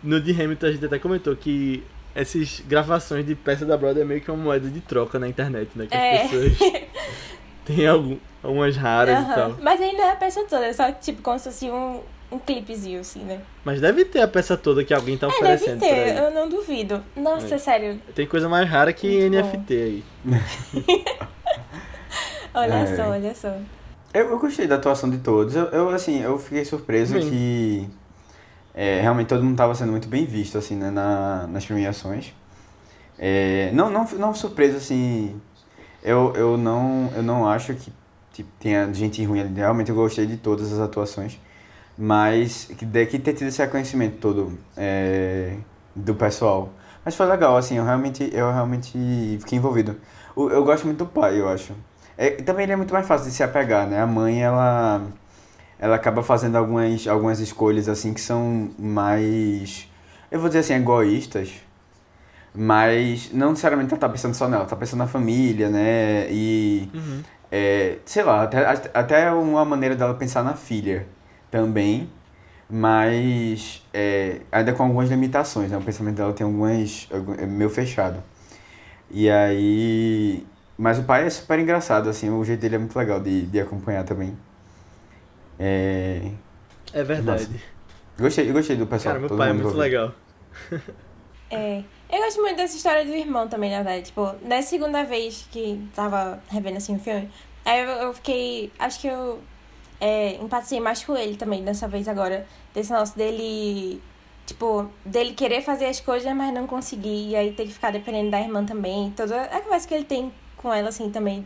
no de Hamilton a gente até comentou que essas gravações de peça da Broadway é meio que uma moeda de troca na internet, né? Que É. as pessoas têm algum, algumas raras e Aham. tal. Mas não é a peça toda, é só tipo como se fosse um, um clipezinho, assim, né? Mas deve ter a peça toda que alguém tá É, deve oferecendo ter, eu não duvido. Nossa, É. sério, Tem coisa mais rara que Muito NFT aí. olha É. só, olha só. Eu, eu gostei da atuação de todos. Eu, eu, assim, eu fiquei surpreso Sim. que é, realmente todo mundo estava sendo muito bem visto, assim, né, na, nas premiações. É, não, não, não surpreso, assim, eu, eu, não, eu não acho que tipo, tenha gente ruim ali. Realmente eu gostei de todas as atuações. Mas que ter tido esse reconhecimento todo é, do pessoal. Mas foi legal, assim, eu realmente, eu realmente fiquei envolvido. O- Eu gosto muito do pai, eu acho. É, também ele é muito mais fácil de se apegar, né? A mãe, ela, ela acaba fazendo algumas, algumas escolhas, assim, que são mais, eu vou dizer assim, egoístas. Mas não necessariamente ela tá pensando só nela, tá pensando na família, né? E, Uhum. é, sei lá, até, até uma maneira dela pensar na filha também. Mas é, ainda com algumas limitações, né? O pensamento dela tem algumas. algum- é meio fechado. E aí. Mas o pai é super engraçado, assim, o jeito dele é muito legal de, de acompanhar também. É, É verdade. gostei, eu gostei do pessoal. Cara, meu todo pai é muito legal. É. Eu gosto muito dessa história do irmão também, na verdade. Tipo, na segunda vez que tava revendo assim o filme, aí eu, eu fiquei. Acho que eu. É, empatizei mais com ele também dessa vez agora. Desse negócio dele, tipo, dele querer fazer as coisas, mas não conseguir. E aí ter que ficar dependendo da irmã também. Toda a conversa que ele tem com ela, assim, também.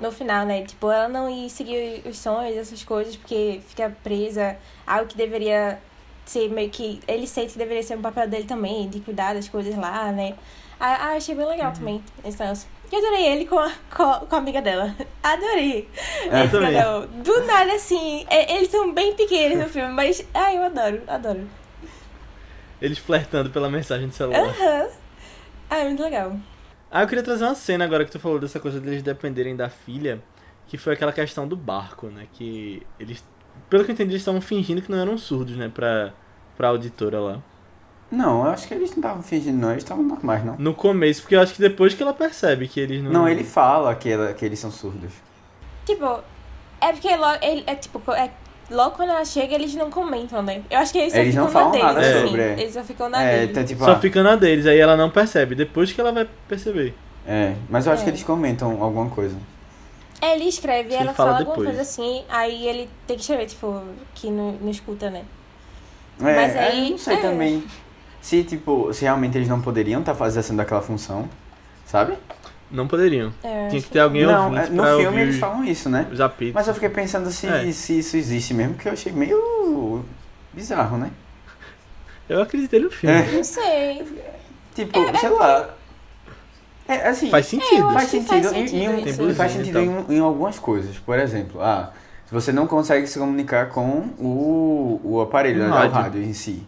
No final, né? Tipo, ela não ir seguir os sonhos, essas coisas, porque fica presa. Algo que deveria ser meio que. Ele sente que deveria ser um papel dele também, de cuidar das coisas lá, né? Ah, achei bem legal também esse negócio. E adorei ele com a, com a, amiga dela. Adorei. É, esse também. casal. Do nada, assim. é- eles são bem pequenos no filme, mas. Ai, eu adoro, adoro. Eles flertando pela mensagem de celular. Aham. Ai, muito legal. Ah, eu queria trazer uma cena agora que tu falou dessa coisa deles dependerem da filha, que foi aquela questão do barco, né? Que eles, pelo que eu entendi, eles estavam fingindo que não eram surdos, né? Pra, pra auditora lá. Não, eu acho que eles não estavam fingindo, não. Eles estavam normais, não. No começo, porque eu acho que depois que ela percebe que eles não. Não, ele fala que, ela, que eles são surdos. Tipo, é porque logo. Ele, é tipo. É, logo quando ela chega, eles não comentam, né? Eu acho que eles só Eles ficam não falam na deles, nada assim. sobre. Eles só ficam na É, deles. então tipo. Só ah, fica na deles, aí ela não percebe. Depois que ela vai perceber. É, mas eu acho É. que eles comentam alguma coisa. É, ele escreve e ela fala fala alguma depois. coisa assim, aí ele tem que escrever, tipo, que não, não escuta, né? É, Mas é, aí- eu não sei é. também. Se, tipo, se realmente eles não poderiam estar fazendo aquela função, sabe? Não poderiam. É, Tinha que ter alguém não, ouvindo é, no filme eles falam isso, né? os apitos. Mas eu fiquei pensando se, É. se isso existe mesmo, que eu achei meio bizarro, né? Eu acreditei no filme. É. Não sei. Tipo, sei lá. É, assim, Faz sentido. eu faz sentido, faz em- sentido em. Tem faz sentido em, em algumas coisas. Por exemplo, ah, se você não consegue se comunicar com o, o aparelho, Um né, o rádio. rádio em si.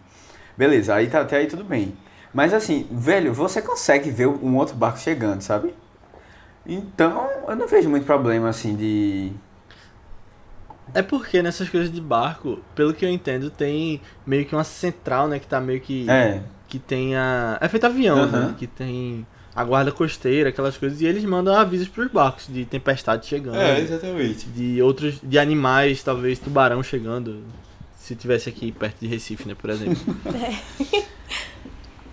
Beleza, aí tá até aí tudo bem. Mas assim, velho, você consegue ver um outro barco chegando, sabe? Então, eu não vejo muito problema assim de. É porque nessas coisas de barco, pelo que eu entendo, tem meio que uma central, né? Que tá meio que. É. Que tem a. É feito avião, Aham. né? Que tem a guarda costeira, aquelas coisas. E eles mandam avisos pros barcos de tempestade chegando. É, exatamente. De outros. De animais, talvez tubarão chegando. Se tivesse aqui perto de Recife, né? Por exemplo.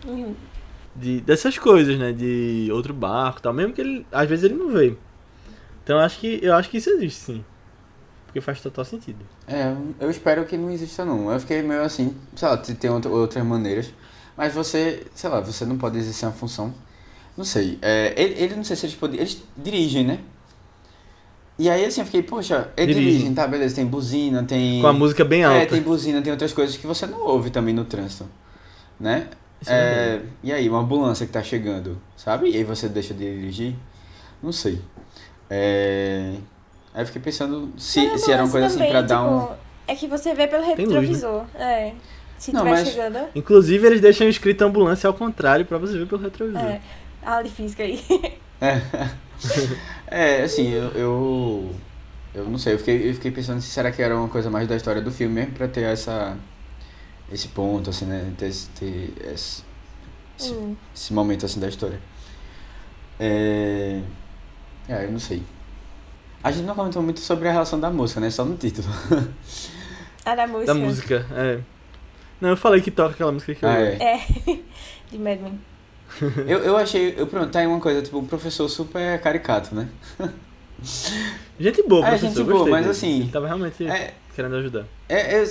Uhum. de, dessas coisas, né? De outro barco e tal. Mesmo que ele. Às vezes ele não veio. Então eu acho que, eu acho que isso existe, sim. Porque faz total sentido. É, eu espero que não exista não. Eu fiquei meio assim, sei lá, tem outra- outras maneiras. Mas você, sei lá, você não pode exercer uma função. Não sei. É, ele, ele não sei se eles podem. Eles dirigem, né? E aí assim eu fiquei, poxa, eles Dirigem. dirigem, tá, beleza, tem buzina, tem. Com a música bem É, alta. tem buzina, tem outras coisas que você não ouve também no trânsito. Né? Isso é É, e aí, uma ambulância que tá chegando, sabe? E aí você deixa de dirigir? Não sei. É... Aí eu fiquei pensando se, se era uma coisa assim também, pra dar um. tipo, É que você vê pelo Tem luz, né? retrovisor. É. Se Não, tiver mas- chegando. Inclusive, eles deixam escrito ambulância ao contrário pra você ver pelo retrovisor. É. Aula de física aí. É, assim, eu, eu. eu não sei, eu fiquei, eu fiquei pensando se será que era uma coisa mais da história do filme mesmo pra ter essa. Esse ponto, assim, né? Ter, esse- ter esse, esse, Hum. esse momento assim da história. É. É, eu não sei. A gente não comentou muito sobre a relação da música, né? Só no título. Ah, da música. Da música, é. Não, eu falei que toca aquela música que eu Ah, gosto. é. É. de Mad Men. Eu, eu achei. Eu, pronto, tá aí uma coisa, tipo, o professor super caricato, né? Gente boa, É, professor. gente eu boa, mas dele. assim, Ele tava realmente É, querendo ajudar. É, eu,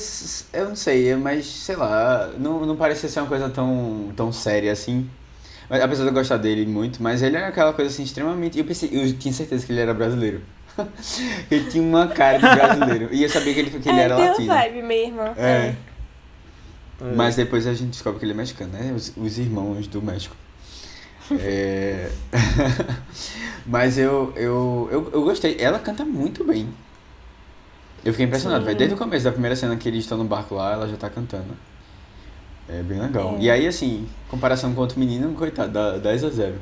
eu não sei, é, mas sei lá, não, não parecia ser uma coisa tão, tão séria assim. Mas, apesar de eu gostar dele muito, mas ele era aquela coisa assim extremamente. Eu pensei, eu tinha certeza que ele era brasileiro. ele tinha uma cara de brasileiro. E eu sabia que ele, que ele é, era latino. uma vibe mesmo. É. É. Mas depois a gente descobre que ele é mexicano, né? Os, os irmãos do México. É... Mas eu, eu, eu, eu gostei. Ela canta muito bem. Eu fiquei impressionado, velho. Desde o começo da primeira cena que eles estão no barco lá, ela já tá cantando. É bem legal. É. E aí, assim, comparação com outro menino, coitado, dá 10 a 0.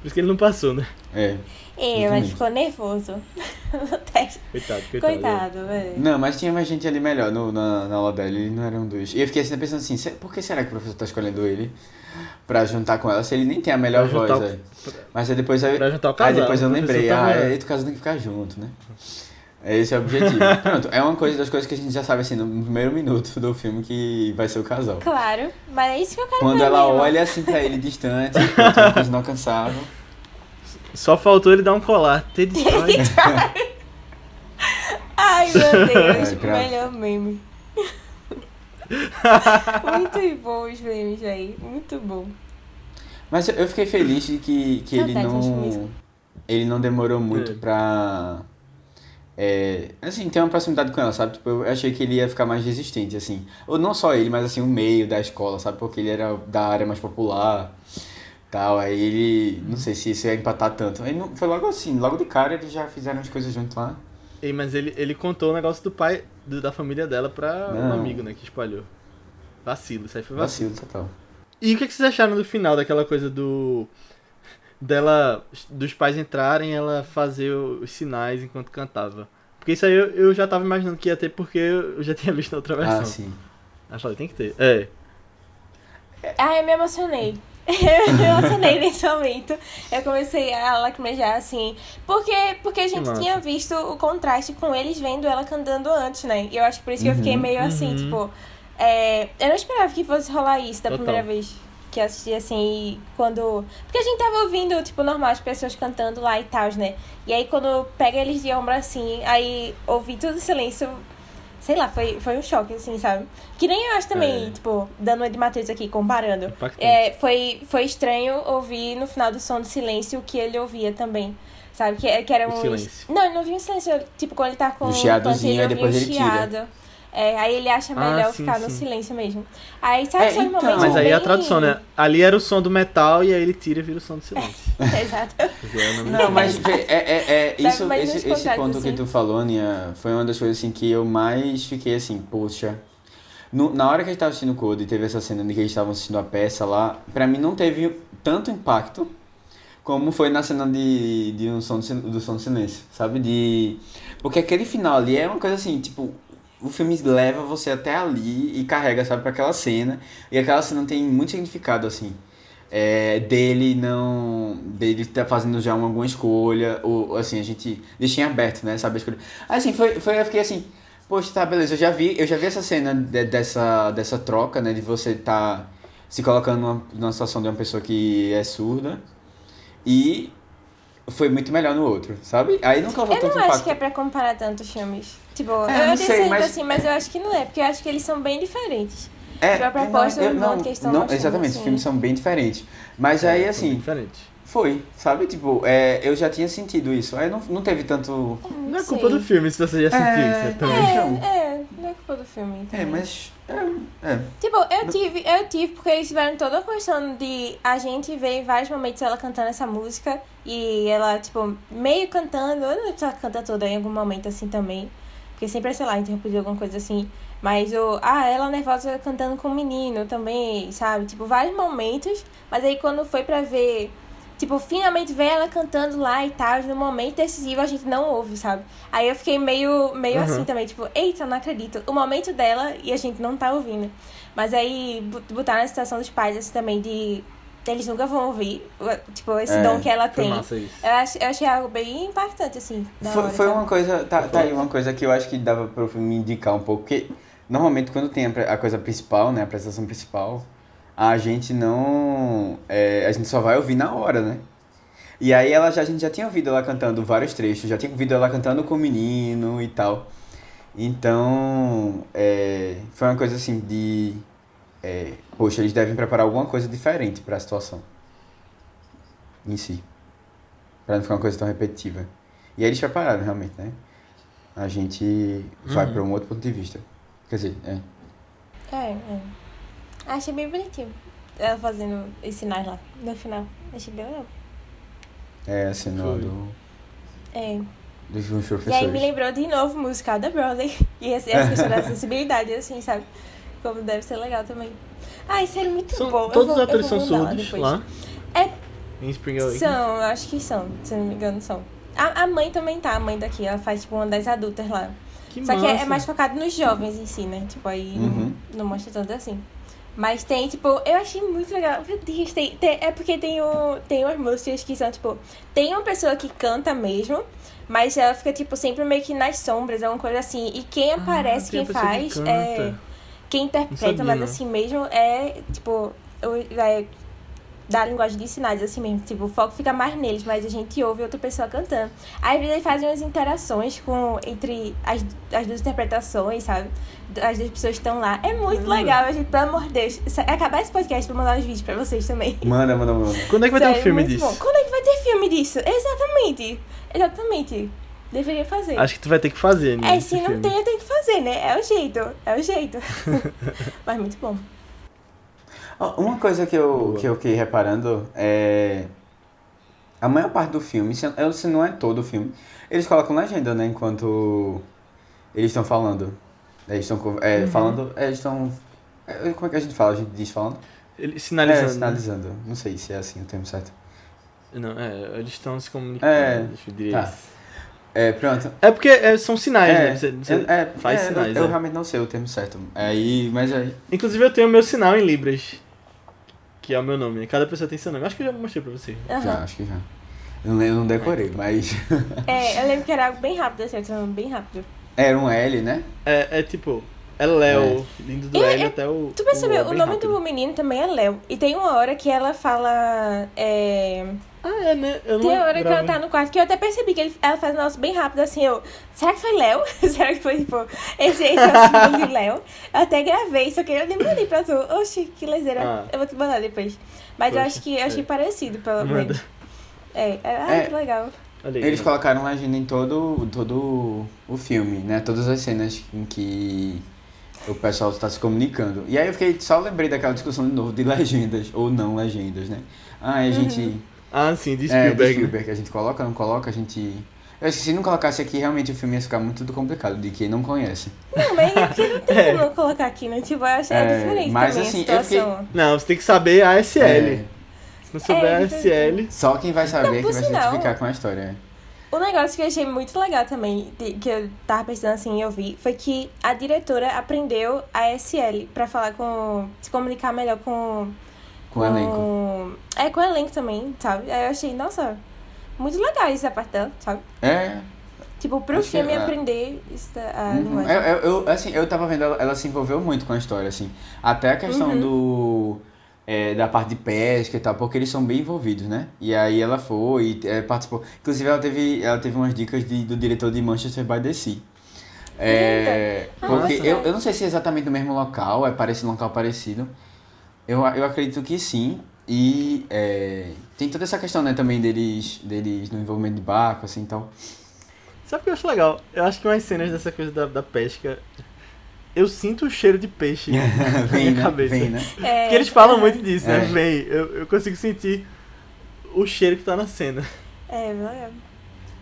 Por isso que ele não passou, né? É. É, mas ficou nervoso no teste. Coitado, coitado. Coitado, velho. Não, mas tinha mais gente ali melhor no, na, na aula dela, ele não era um dos. E eu fiquei assim pensando assim, "Se- por que será que o professor tá escolhendo ele pra juntar com ela se ele nem tem a melhor Pra voz, o- velho? Mas aí depois eu, Pra juntar o Aí casal. depois eu professor lembrei, tava- ah, é, tu caso tem que ficar junto, né? É esse é o objetivo. Pronto, é uma coisa das coisas que a gente já sabe assim no primeiro minuto do filme que vai ser o casal. Claro, mas é isso que eu quero Quando ela mesmo. olha assim pra ele distante, uma coisa inalcançável. Só faltou ele dar um colar. Te destrói. Ai, meu Deus, É, melhor meme. Muito bom os memes aí, muito bom. Mas eu- fiquei feliz de que, que ele não. Ele não demorou muito É. pra. É, assim, ter uma proximidade com ela, sabe? Tipo, eu achei que ele ia ficar mais resistente, assim. Ou não só ele, mas assim, o meio da escola, sabe? Porque ele era da área mais popular. Tal, aí ele. Não sei se isso ia empatar tanto. Aí não, foi logo assim, logo de cara eles já fizeram as coisas junto lá. Ei, mas ele, ele contou o negócio do pai, do- da família dela pra um Não. amigo, né, que espalhou. Vacilo, isso aí foi vacilo. Vacilo total. E o que, que vocês acharam do final daquela coisa do. Dela. dos pais entrarem ela fazer os sinais enquanto cantava? Porque isso aí eu, eu já tava imaginando que ia ter porque eu já tinha visto na outra versão. Ah, sim. Aí eu falei, tem que ter. É. Ai, eu me emocionei. Eu me emocionei nesse momento. Eu comecei a lacrimejar, assim. Porque, porque a gente massa. tinha visto o contraste com eles vendo ela cantando antes, né? E eu acho que por isso que eu fiquei Uhum. meio assim, Uhum. tipo. é, eu não esperava que fosse rolar isso da Total. primeira vez que eu assisti, assim, quando. Porque a gente tava ouvindo, tipo, normal, as pessoas cantando lá e tal, né? E aí quando pega eles de ombro assim, aí ouvi tudo em silêncio. Sei lá, foi, foi um choque, assim, sabe? Que nem eu acho também, É. tipo, dando uma de Matheus aqui, comparando. Impactante. É, foi, foi estranho ouvir no final do som do silêncio o que ele ouvia também. Sabe? Que, que era O um. silêncio. Não, ele não ouvia um silêncio. Tipo, quando ele tá com Um chiadozinho, ouvia depois um ele tira. É, aí ele acha Ah, melhor sim, ficar no sim. silêncio mesmo. Aí sabe É, são então. momentos Mas aí é a bem- tradução, né? Ali era o som do metal e aí ele tira e vira o som do silêncio. Exato. É Não, mas vê, é, é, é, isso, esse, esse ponto que assim. tu falou, Nia, foi uma das coisas assim que eu mais fiquei assim, poxa. No- na hora que a gente tava assistindo o Code e teve essa cena de que eles estavam assistindo a peça lá, pra mim não teve tanto impacto como foi na cena de, de um som do, do som do silêncio, sabe? De. Porque aquele final ali é uma coisa assim, tipo, o filme leva você até ali e carrega, sabe, pra aquela cena. E aquela cena tem muito significado, assim. É, dele não. dele tá fazendo já uma, alguma escolha, ou assim, a gente deixa em aberto, né? Sabe a escolha. Assim, foi, foi, eu fiquei assim, poxa, tá, beleza, eu já vi, eu já vi essa cena de- dessa, dessa troca, né? De você tá se colocando numa, numa situação de uma pessoa que é surda. E foi muito melhor no outro, sabe? Aí não causou Eu tanto não impacto. acho que é pra comparar tantos filmes. Tipo, É, eu não disse sei, mas- assim, mas eu acho que não é, porque eu acho que eles são bem diferentes. É, Tipo, a proposta eu- do modo que eles estão não, mostrando, exatamente, assim. os filmes são bem diferentes. Mas É, aí, assim, foi, sabe? Tipo, é, eu já tinha sentido isso. Aí não, não teve tanto. Não é culpa do filme se você já sentiu É, isso. Também. é. É, é, não é culpa do filme. É, também. mas. É. Tipo, eu tive, eu tive, porque eles tiveram toda a questão de a gente ver em vários momentos ela cantando essa música e ela, tipo, meio cantando, eu não lembro ela canta toda em algum momento assim também. Porque sempre sei lá, interrompido alguma coisa assim. Mas o. Ah, ela nervosa cantando com o menino também, sabe? Tipo, vários momentos. Mas aí quando foi pra ver. Tipo, finalmente ver ela cantando lá e tal, no momento decisivo a gente não ouve, sabe? Aí eu fiquei meio, meio Uhum. assim também, tipo, eita, não acredito. O momento dela e a gente não tá ouvindo. Mas aí botar na situação dos pais, assim, também de. Eles nunca vão ouvir, tipo, esse É, dom que ela tem. Eu, ach, eu achei algo bem impactante, assim. Da Foi, hora, foi sabe? uma coisa. Tá, tá aí uma coisa que eu acho que dava pro filme indicar um pouco. Porque normalmente quando tem a, a coisa principal, né? A apresentação principal, a gente não. é, a gente só vai ouvir na hora, né? E aí ela já, a gente já tinha ouvido ela cantando vários trechos, já tinha ouvido ela cantando com o menino e tal. Então, é, foi uma coisa assim de. é, poxa, eles devem preparar alguma coisa diferente para a situação em si. Pra não ficar uma coisa tão repetitiva. E aí eles prepararam realmente, né? A gente vai Uhum. para um outro ponto de vista. Quer dizer, é. É, é. Achei bem bonitinho. Ela fazendo os sinais lá, no final. Achei bem legal. É a cena Foi. do, É. dos E aí me professores. lembrou de novo o musical da Broadway. E essa, essa questão da acessibilidade, assim, sabe? Como deve ser legal também. Ai, sério, muito São- bom. Todos vou- os atores são surdos lá. É. Em Spring Awakening. São, eu acho que são, se eu não me engano, são. A, a mãe também tá, a mãe daqui, ela faz tipo uma das adultas lá. Que Só que é, é massa. mais focado nos jovens em si, né? Tipo, aí Uhum. não, não mostra tanto assim. Mas tem, tipo, eu achei muito legal. Meu Deus, tem, tem- é porque tem, o, tem umas músicas que são, tipo, tem uma pessoa que canta mesmo, mas ela fica, tipo, sempre meio que nas sombras, alguma coisa assim. E quem aparece, Ah, tem a quem que faz, canta. é. Quem interpreta, mas assim mesmo, é, tipo, o, é da linguagem de sinais, assim mesmo. Tipo, o foco fica mais neles, mas a gente ouve outra pessoa cantando. Aí, às vezes, eles fazem umas interações com, entre as, as duas interpretações, sabe? As duas pessoas que estão lá. É muito Hum. legal, a gente, pelo amor de Deus. Se- Acabar esse podcast pra mandar os vídeos pra vocês também. Manda, manda, manda. Quando é que vai ter um Sério, filme disso? bom. Quando é que vai ter filme disso? Exatamente. Exatamente. Deveria fazer. Acho que tu vai ter que fazer, né? É, se não filme. tem, eu tenho que fazer, né? É o jeito. É o jeito. Mas muito bom. Uma coisa que eu, Boa. que eu fiquei reparando é. A maior parte do filme, se, eu- se não é todo o filme, eles colocam legenda, né? Enquanto eles estão falando. Eles estão é, Uhum. falando. é, Eles estão. é, Como é que a gente fala? A gente diz falando? Ele, sinalizando. É, sinalizando. Não sei se é assim o termo certo. Não, é, eles estão se comunicando. É, deixa eu dizer tá. É, pronto. É porque é, são sinais, é, né? Você, você é, é, faz é, sinais. Eu, eu é. realmente não sei o termo certo. Aí, mas aí. Inclusive eu tenho meu sinal em Libras. Que é o meu nome. Cada pessoa tem seu nome. Acho que eu já mostrei pra você. Já, Aham. acho que já. Eu não, eu não decorei, mas. É, eu lembro que era algo bem rápido, assim, bem rápido. Era um L, né? É, é tipo, é Léo, lindo do E- L e- até o. Tu percebeu? O, O, nome rápido. do menino também é Léo. E tem uma hora que ela fala. É... Ah, é, né? Eu Tem uma hora que ela tá no quarto que eu até percebi que ele, ela faz um negócio bem rápido assim. Eu, será que foi Léo? será que foi, tipo, esse, esse é o símbolo de Léo? Eu até gravei, só que eu nem mandei pra tu. Oxi, que lezeira. Ah. Eu vou te mandar depois. Mas eu Poxa, acho que eu achei é. parecido, pelo Manda. menos. É, é, ai, É. que legal. Aí, Eles né? colocaram legenda em todo, todo o filme, né? Todas as cenas em que o pessoal está se comunicando. E aí eu fiquei, só lembrei daquela discussão de novo de legendas ou não legendas, né? Ah, a gente. Ah, sim, de É, de Spielberg. né? Spielberg, a gente coloca, não coloca, a gente. Eu acho que se não colocasse aqui, realmente o filme ia ficar muito complicado de quem não conhece. Não, mas é porque não tem É. como eu colocar aqui, né? Tipo, eu acho é, É, diferente mas também assim, a eu fiquei- situação. Não, você tem que saber a ASL. É, Se não souber É, a ASL. só quem vai saber Não, é que vai se identificar com a história. Um negócio que eu achei muito legal também, que eu tava pensando assim e eu vi, foi que a diretora aprendeu a SL pra falar com. se comunicar melhor com. Com o elenco. É, com o elenco também, sabe? Aí eu achei, nossa, muito legal isso da parte dela, sabe? É, Tipo, pro Acho que filme é- aprender isso a Uhum. linguagem. Eu, eu, eu, assim, eu tava vendo, ela, ela se envolveu muito com a história, assim. Até a questão Uhum. do. É, da parte de pesca e tal, porque eles são bem envolvidos, né? E aí ela foi, é, participou. Inclusive ela teve, ela teve umas dicas de, do diretor de Manchester by the Sea. É, porque Nossa. eu, eu não sei se é exatamente no mesmo local, é parecido um local parecido. Eu, eu acredito que sim. E é, tem toda essa questão, né, também deles, deles no envolvimento de barco, assim e tal. Sabe o que eu acho legal? Eu acho que umas cenas dessa coisa da, da pesca. Eu sinto o cheiro de peixe na vem, minha né? cabeça. Vem, né? É, Porque eles falam aham. muito disso, né? É. Vem, eu, eu consigo sentir o cheiro que tá na cena. É, legal.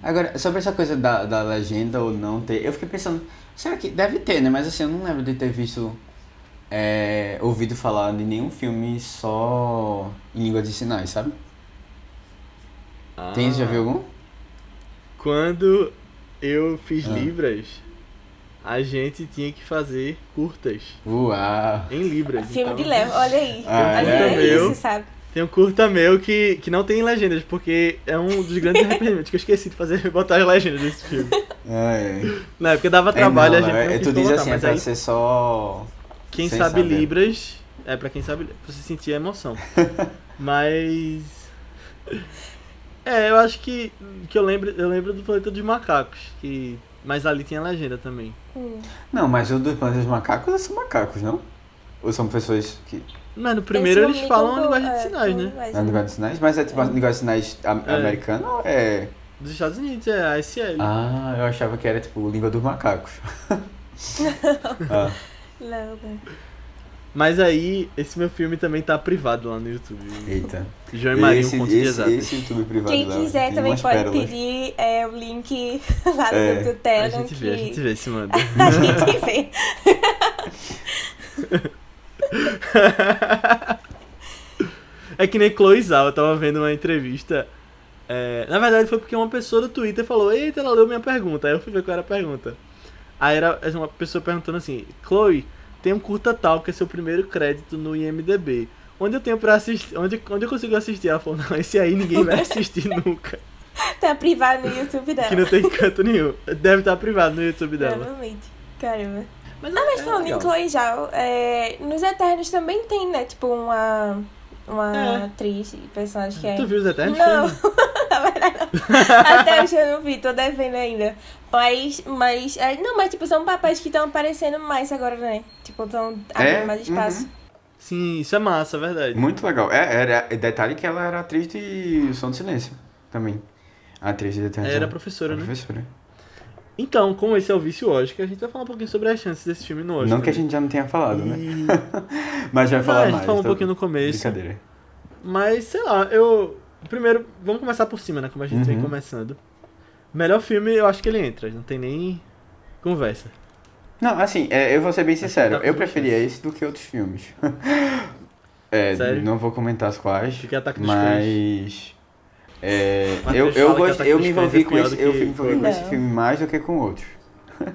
Agora, sobre essa coisa da, da legenda ou não ter, eu fiquei pensando, será que deve ter, né? Mas assim, eu não lembro de ter visto, é, ouvido falar de nenhum filme só em língua de sinais, sabe? Tem, já Ah. viu algum? Quando eu fiz Ah. Libras, a gente tinha que fazer curtas Uau! em Libras. Filme então, de Léo, olha aí. Ah, olha é? isso, Meu. sabe? Tem um curta meu que, que não tem legendas, porque é um dos grandes arrependimentos que eu esqueci de fazer, botar as legendas desse filme. É, Na época dava é, trabalho, não, a gente não, é, tu diz colocar, assim, é mas pra aí ser só... quem sem sabe saber. Libras, é pra quem sabe, pra você sentir a emoção. mas... É, eu acho que, que eu lembro, eu lembro do Planeta dos Macacos, que... Mas ali tinha legenda também. Hum. Não, mas o dos planetas macacos são macacos, não? Ou são pessoas que... Mas no primeiro Eles falam a com- linguagem de é, sinais, né? linguagem. Na linguagem de sinais? Mas é tipo a linguagem de sinais am- É. americana ou é... Dos Estados Unidos, é a ASL. Ah, eu achava que era tipo língua dos macacos. ah. Não, não. Mas aí, esse meu filme também tá privado lá no YouTube. Eita. João e Maria, um esse, conto de esse, exatas. esse YouTube privado Quem lá, quiser também pode pérolas. pedir é, o link lá É. no, do A Telegram. gente vê, a que- gente vê se manda. A gente vê. é que nem Chloe Zhao, eu tava vendo uma entrevista. é, na verdade foi porque uma pessoa do Twitter falou, eita, ela leu minha pergunta. Aí eu fui ver qual era a pergunta. Aí era uma pessoa perguntando assim, Chloe, tem um curta tal que é seu primeiro crédito no IMDB. Onde eu tenho pra assistir? Onde, onde eu consigo assistir? Ela falou, não, esse aí ninguém vai assistir nunca. Tá privado no YouTube dela. Que não tem canto nenhum. Deve estar privado no YouTube dela. Provavelmente. Caramba. Mas, Ah, mas é falando em legal. Chloe Zhao, é, nos Eternos também tem, né? Tipo, uma... uma É. atriz e personagem que é. Tu viu os Eternos? Não, na verdade não. Até hoje eu não vi, tô devendo ainda. Mas, mas. é, Não, mas tipo, são papéis que estão aparecendo mais agora, né? Tipo, estão abrindo É? mais espaço. Uhum. Sim, isso é massa, é verdade. Muito legal. É, era, detalhe que ela era atriz de Som do Silêncio também. A atriz de Eternos. Era professora, né? professora. Então, como esse é o vício Oscar, a gente vai falar um pouquinho sobre as chances desse filme no Oscar. Não que a gente já não tenha falado, né? E- Mas vai Não, falar a gente mais. falou um tá? pouquinho no começo. Brincadeira. Mas, sei lá, eu. Primeiro, vamos começar por cima, né? Como a gente vem Uhum. começando. Melhor filme, eu acho que ele entra, não tem nem conversa. Não, assim, é, eu vou ser bem sincero. Eu preferia esse do que outros filmes. É, Sério? não vou comentar as quais, mas... É, eu, eu, Ataque eu dos me envolvi é com esse, eu me envolvi com esse filme mais do que com outros.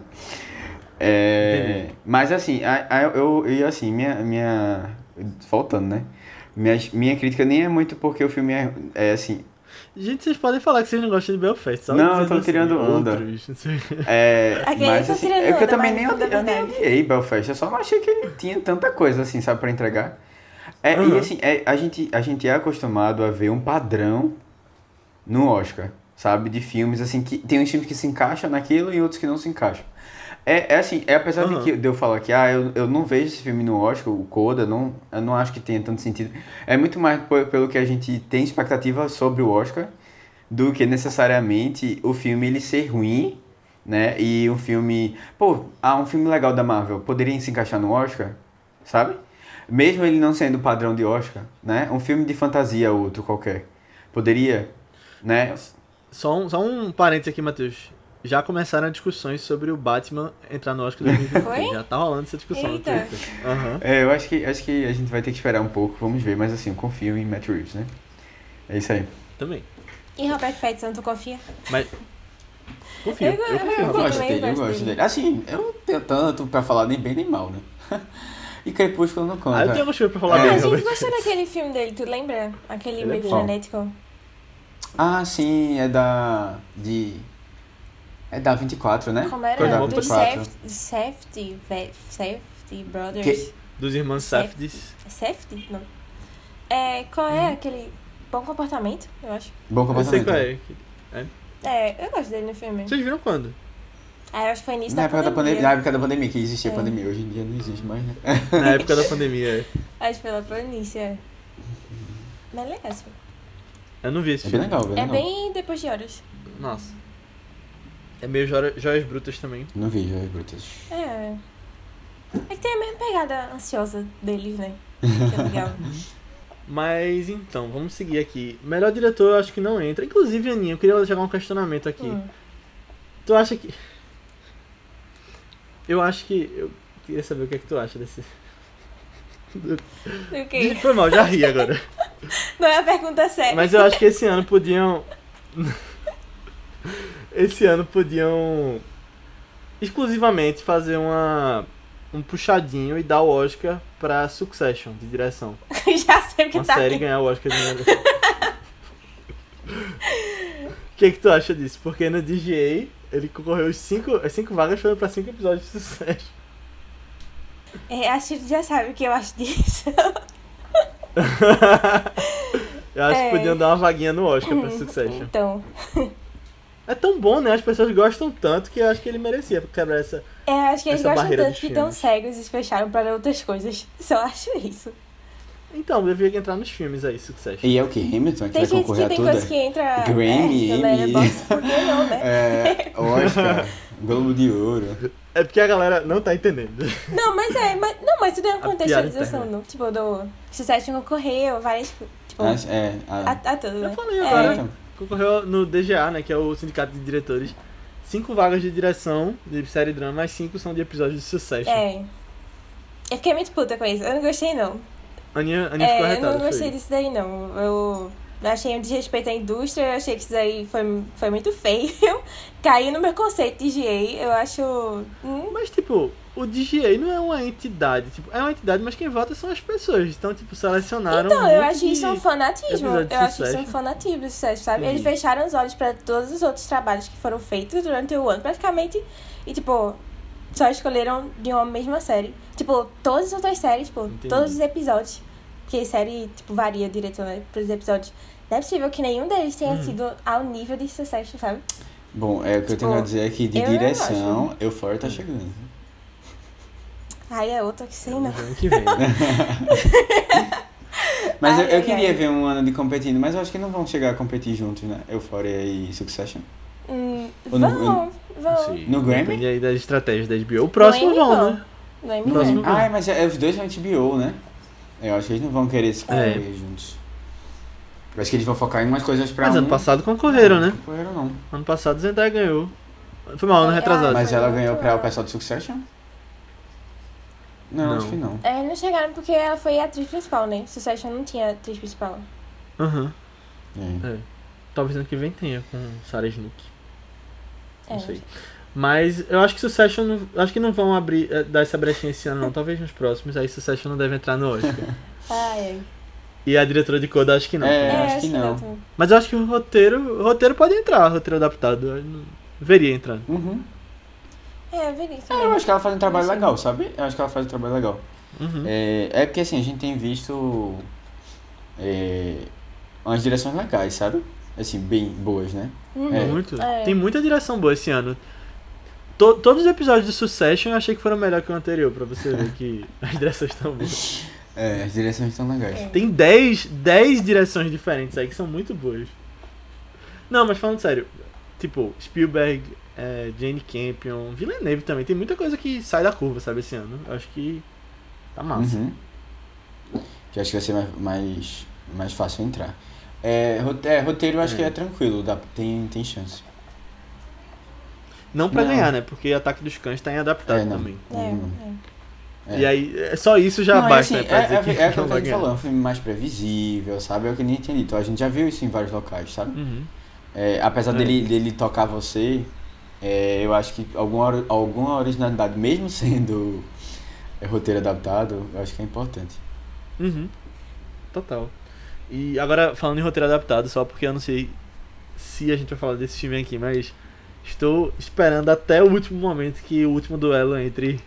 É, mas assim, a, a- eu, e assim, minha, minha. Voltando, né? Minha, minha crítica nem é muito porque o filme é, é assim. Gente, vocês podem falar que vocês não gostam de Belfast. Só Não, eu tô assim, tirando onda. outros. É, Aquele mas tá assim, tirando é que eu também nem odi- eu nem odiei Belfast, eu só não achei que ele tinha tanta coisa assim, sabe, pra entregar. É, E Uhum. assim, é, a, gente, a gente é acostumado a ver um padrão no Oscar, sabe? De filmes, assim, que tem uns filmes que se encaixam naquilo e outros que não se encaixam. É, é assim, é apesar Uhum. de, que, de eu falar que ah, eu, eu não vejo esse filme no Oscar, o Coda, não, eu não acho que tenha tanto sentido. É muito mais pelo que a gente tem expectativa sobre o Oscar do que necessariamente o filme ele ser ruim, né? E um filme, pô, ah, um filme legal da Marvel poderia se encaixar no Oscar, sabe? Mesmo ele não sendo padrão de Oscar, né? Um filme de fantasia outro qualquer poderia, né? Só um, só um parênteses aqui, Matheus. Já começaram discussões sobre o Batman entrar no Oscar 2020. Foi? Já tá rolando essa discussão no Eita. Twitter. Aham. É, eu acho que acho que a gente vai ter que esperar um pouco, vamos ver, mas assim, eu confio em Matt Reeves, né? É isso aí. Também. E Robert Pattinson, tu confia? Mas. Confio. Eu- Eu, confio. Eu Eu gosto dele, eu gosto dele. dele. Assim, eu não tenho tanto pra falar nem bem nem mal, né? E Crepúsculo não conta. Ah, eu tenho algumas coisas pra falar É. bem, a gente gostou daquele filme dele, tu lembra? Aquele Ele é meio bom. frenético. Ah, sim, é da. de. É da 24, né? Como era? Da. Dos 24. Safety, Safety, Safety Brothers. Que- Dos irmãos. Safdies. Safety? Não. É, qual é aquele bom comportamento, eu acho? Bom Eu sei comportamento. qual é. É, eu gosto dele no filme. Vocês viram quando? Ah, eu acho que foi início Na da época, da pandemia. pandemia, na época da pandemia, que existia É. pandemia, hoje em dia não existe mais, né? Na época da pandemia. Acho que foi lá pro início, é. Mas é legal, filme. Eu não vi esse É bem filme. legal, bem É legal. bem depois de horas. Nossa. É meio joia- joias brutas também. Não vi, já Brutas. É. É que tem a mesma pegada ansiosa deles, né? Que é legal. Mas então, vamos seguir aqui. Melhor diretor eu acho que não entra. Inclusive, Aninha, eu queria jogar um questionamento aqui. Hum. Tu acha que. Eu acho que. Eu queria saber o que é que tu acha desse. O quê? Foi mal, já ri agora. Não é a pergunta séria. Mas eu acho que esse ano podiam. Esse ano podiam. Exclusivamente fazer uma. Um puxadinho e dar o Oscar pra Succession de direção. Já sei que Uma tá série ganhar o Oscar de direção. O que, que tu acha disso? Porque no DGA ele concorreu as cinco, as cinco vagas foram pra cinco episódios de sucesso. É, acho que já sabe o que eu acho disso. Eu acho É. que podiam dar uma vaguinha no Oscar pra Succession. Então. É tão bom, né? As pessoas gostam tanto que eu acho que ele merecia quebrar essa. É, acho que eles gostam tanto que estão cegos e se fecharam para outras coisas. Só acho isso. Então, devia entrar nos filmes aí, Succession. E é o que? Hamilton que Tem vai gente concorrer que a tem tudo? coisa que entra Grammy, é, no Emmy. Por que não, né? É, Oscar, Globo de Ouro. É porque a galera não tá entendendo. Não, mas é, mas, não, mas tudo é uma contextualização, não? Tipo, do Succession concorreu, várias, tipo, Acho- é, a- a, a tudo, né? Eu falei É. agora. então. Concorreu no DGA, né? Que é o Sindicato de Diretores. Cinco vagas de direção de série drama, mas cinco são de episódios de Succession. É. Eu fiquei muito puta com isso. Eu não gostei, não. Aninha, Aninha ficou É, eu não gostei foi. disso daí, não. Eu achei um desrespeito à indústria, eu achei que isso daí foi, foi muito feio. Caiu no meu conceito de GA, eu acho. Hum, Mas, tipo, o DGA não é uma entidade. Tipo, é uma entidade, mas quem vota são as pessoas. Então, tipo, selecionaram. Então, um eu acho isso um fanatismo. Eu acho isso um fanatismo sabe? Entendi. Eles fecharam os olhos pra todos os outros trabalhos que foram feitos durante o ano, praticamente. E, tipo, só escolheram de uma mesma série. Tipo, todas as outras séries, tipo, Entendi. todos os episódios Porque série, tipo, varia diretor, né? Pros episódios. Não é possível que nenhum deles tenha Hum. sido ao nível de Succession, sabe? Bom, é o que eu tenho Tipo, a dizer é que de eu não direção, Euphoria tá chegando. Aí é outra que sei, não. Ano que vem. né? Mas eu, Ai, eu ai, queria ai. ver um ano de competindo, mas eu acho que não vão chegar a competir juntos, né? Euphoria e Succession. Hum, Ou no- vão, vão. Sim. No Grammy? Depende aí das estratégias da HBO. O próximo vão, vão. né? Não é Próximo vão. Ah, mas é, os dois são HBO, né? Eu acho que eles não vão querer se É. juntos. Acho que eles vão focar em umas coisas pra Mas um. ano passado concorreram, né? Não concorreram, não. Ano passado Zendaya ganhou. Foi mal, ano É, retrasado. Mas ela ganhou pra o pessoal de Succession? Não, Não. acho que não. É, não chegaram porque ela foi a atriz principal, né? Succession não tinha atriz principal. Aham. É. É. Talvez ano que vem tenha com Sarah Snook. É, Não sei. Mas eu acho que Succession não, acho que não vão abrir eh, dar essa brechinha esse ano não, talvez nos próximos, aí Succession não deve entrar no Oscar. Ai, ai. E a diretora de Coda acho que não. É. também. acho que não. Mas eu acho que o roteiro, o roteiro pode entrar, o roteiro adaptado. Veria entrando. Uhum. É, veria É, eu acho que ela faz um trabalho Sim. legal, sabe? Eu acho que ela faz um trabalho legal. Uhum. É, é porque assim, a gente tem visto é, umas direções legais, sabe? Assim, bem boas, né? Uhum. É. Muito. É. Tem muita direção boa esse ano. To- todos os episódios de Succession eu achei que foram melhor que o anterior, pra você ver que as direções estão boas. É, as direções estão legais. É. Tem 10, 10 direções diferentes aí que são muito boas. Não, mas falando sério, tipo, Spielberg, é, Jane Campion, Villeneuve também, tem muita coisa que sai da curva, sabe, esse ano. Eu acho que tá massa. Uhum. Que eu acho que vai ser mais, mais, mais fácil entrar. É, é, roteiro eu acho É. que é tranquilo, dá, tem, tem chance. Não pra Não. ganhar, né? Porque Ataque dos Cães tá em adaptado É, também. É, Hum. É. E aí, é, só isso já Não, é basta, assim, né? Pra é, dizer é, que é não aquilo que a gente ganhar. falou, é um filme mais previsível, sabe? É o que nem tinha dito. A gente já viu isso em vários locais, sabe? Uhum. É, apesar É. dele, dele tocar você, é, eu acho que alguma, alguma originalidade, mesmo sendo é, roteiro adaptado, eu acho que é importante. Uhum. Total. E agora, falando em roteiro adaptado, só porque eu não sei se a gente vai falar desse filme aqui, mas estou esperando até o último momento que o último duelo entre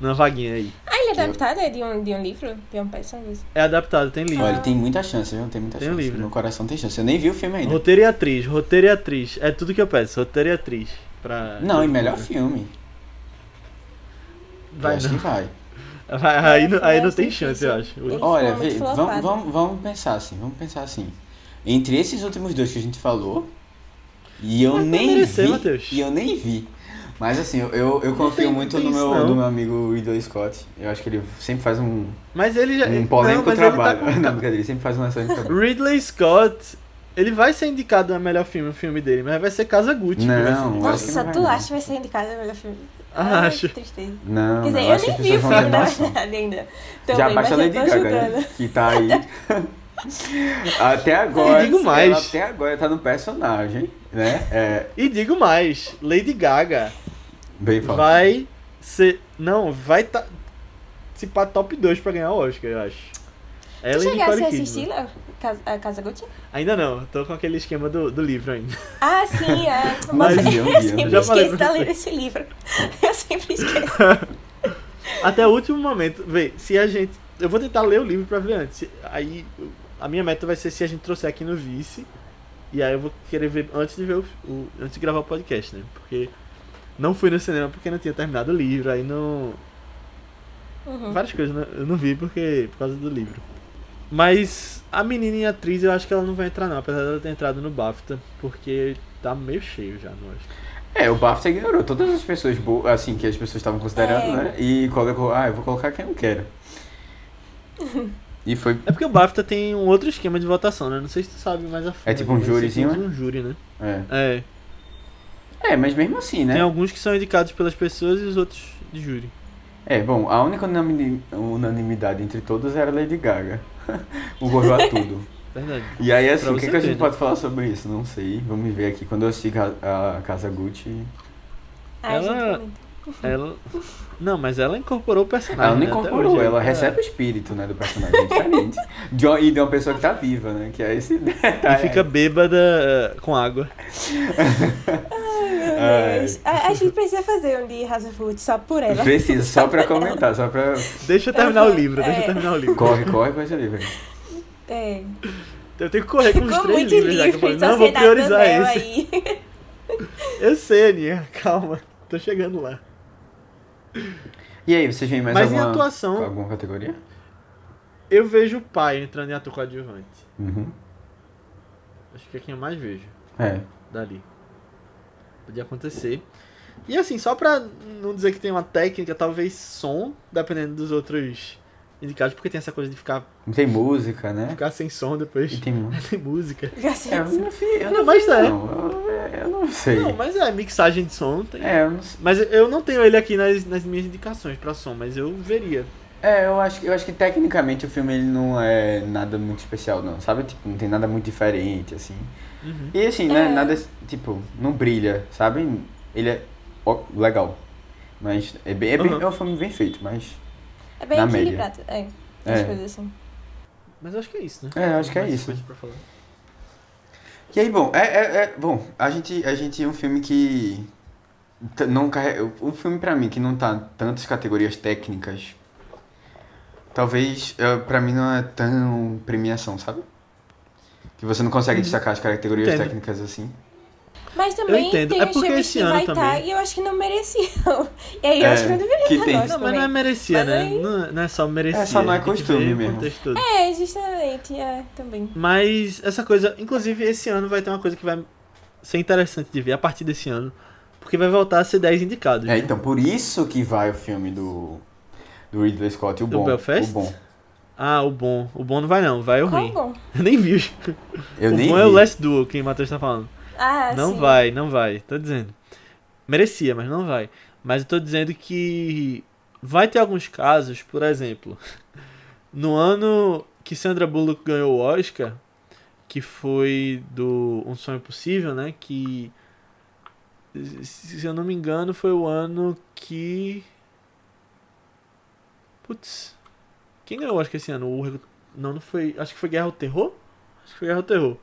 na vaguinha aí. Ah, ele é adaptado? É de um, de um livro? De uma peça? mesmo? É adaptado, tem livro. Olha, tem muita chance, viu? Tem muita Tem chance. livro. Meu coração tem chance. Eu nem vi o filme ainda. Roteiro e atriz, roteiro e atriz. É tudo que eu peço, roteiro e atriz. Pra... Não, e melhor filme. Vai eu acho não. que vai. Vai, aí, não- aí É, não tem chance, eu acho. Ele Olha, vamos, vamos, vamos pensar assim, vamos pensar assim. Entre esses últimos dois que a gente falou, e eu Mas vai nem merecer, vi, Matheus. e eu nem vi. Mas assim, eu, eu, eu Não confio tem- muito não tem no meu, não. no meu amigo Ridley Scott. Eu acho que ele sempre faz um, Mas ele já. um não, polêmico mas ele trabalho. tá com- Não, brincadeira, ele sempre faz um excelente trabalho. Ridley Scott, ele vai ser indicado a melhor filme, o filme dele, mas vai ser Casa Gucci. Não, Nossa, vai tu não. acha que vai ser indicado o melhor filme? Ah, acho. que tristeza. Não, Quer dizer, não, eu acho que nem vi o filme, na verdade, ainda. Já Também, baixa a Lady eu Gaga, né? Que tá aí. Até agora. E digo mais. Ela até agora tá no personagem, né? É. E digo mais, Lady Gaga Bem forte. vai ser. Não, vai tá. Se pá top 2 pra ganhar o Oscar, eu acho. Tu Ela e chegasse a assistir a Casa Gucci? Ainda não, tô com aquele esquema do, do livro ainda. Ah, sim, é. Mas eu dia. sempre Já esqueço você. ler esse livro. Eu sempre esqueço. Até o último momento, vê, se a gente. Eu vou tentar ler o livro pra ver antes. Aí a minha meta vai ser se a gente trouxer aqui no Vice. E aí eu vou querer ver antes de ver o, o- antes de gravar o podcast, né? Porque não fui no cinema porque não tinha terminado o livro, aí não. Uhum. Várias coisas né? eu não vi porque por causa do livro. Mas a menina em atriz eu acho que ela não vai entrar não, apesar dela ter entrado no BAFTA, porque tá meio cheio já, não acho. É, o BAFTA ignorou todas as pessoas boas, assim, que as pessoas estavam considerando, É. né? E colocou, ah, eu vou colocar quem eu quero. E foi. É porque o BAFTA tem um outro esquema de votação, né? Não sei se tu sabe mais a fundo. É tipo um júrizinho, usa um júri, né? É. É. É, mas mesmo assim, né? Tem alguns que são indicados pelas pessoas e os outros de júri. É, bom, a única unanimi- unanimidade entre todos era Lady Gaga. o gorro a tudo. Verdade. E aí, assim, Pra o que, você que a gente né? pode falar sobre isso? Não sei. Vamos ver aqui. Quando eu assisti a, a Casa Gucci. Ai, Ela-. Ela. Não, mas ela incorporou o personagem. Ela não né? Incorporou, hoje, ela tá- recebe o espírito, né, do personagem. É diferente. De uma- e de uma pessoa que tá viva, né? Que é esse E detalhe. fica bêbada eh, com água. Ai. Deus. A, a gente precisa fazer um de House of Wood só por ela. Preciso, só pra comentar, só pra. Deixa eu terminar o livro, deixa eu É. terminar o livro. Corre, corre com esse livro. É. Eu tenho que correr com os três muito livros já que eu livre, falei. Não, vou priorizar esse. aí. Eu sei, Aninha, calma. Tô chegando lá. E aí, vocês veem mais Mas em alguma, atuação- alguma categoria? Eu vejo o pai entrando em ator coadjuvante. Uhum. Acho que é quem eu mais vejo É. dali. Podia acontecer. E assim, só pra não dizer que tem uma técnica, talvez som, dependendo dos outros indicados, porque tem essa coisa de ficar, Não tem música, né? ficar sem som depois. E tem música. tem música. Assim, É, eu não vi, eu Não, não, mas é. não. Eu, eu não sei. Não, mas é, mixagem de som tem. É, eu não sei. Mas eu não tenho ele aqui nas, nas minhas indicações pra som, mas eu veria. É, eu acho, que- eu acho que tecnicamente o filme ele não é nada muito especial, não, sabe? Tipo, não tem nada muito diferente, assim. Uhum. E assim, né? É. Nada, tipo, não brilha, sabe? Ele é ó, legal. Mas é, bem, é, bem, Uhum. é um filme bem feito, mas. É bem Na média. equilibrado. É. As É. coisas assim. Mas eu acho que é isso, né? É, eu acho que é Mais isso. coisas pra falar. E aí, bom, é, é, é- bom, a gente, a gente é um filme que não carrega, um filme pra mim que não tá tantas categorias técnicas, talvez é, pra mim não é tão premiação, sabe? Que você não consegue destacar as categorias Entendo. técnicas assim. Mas também entendo. tem É porque esse que ano vai estar também- e eu acho que não mereciam. E aí eu acho que não deveria que estar tem. nós Não, mas não é também. merecia, Mas né? aí- Não, não é só merecia. É, só não é costume mesmo. É, justamente, é, também. Mas essa coisa, inclusive esse ano vai ter uma coisa que vai ser interessante de ver a partir desse ano, porque vai voltar a ser 10 indicados. É, né? então, por isso que vai o filme do, do Ridley Scott, o Do bom. Belfast? O bom. Ah, o bom. O bom não vai não, vai o Qual ruim. bom? Eu nem vi. Eu o nem bom vi. é o Last Duel, quem o Matheus tá falando. Ah, não sim. vai, não vai, tô dizendo. Merecia, mas não vai. Mas eu tô dizendo que vai ter alguns casos, por exemplo, no ano que Sandra Bullock ganhou o Oscar, que foi do Um Sonho Possível, né? Que, se eu não me engano, foi o ano que. Putz. Quem ganhou o Oscar esse ano? O... Não, não foi. Acho que foi Guerra ao Terror? Acho que foi Guerra ao Terror.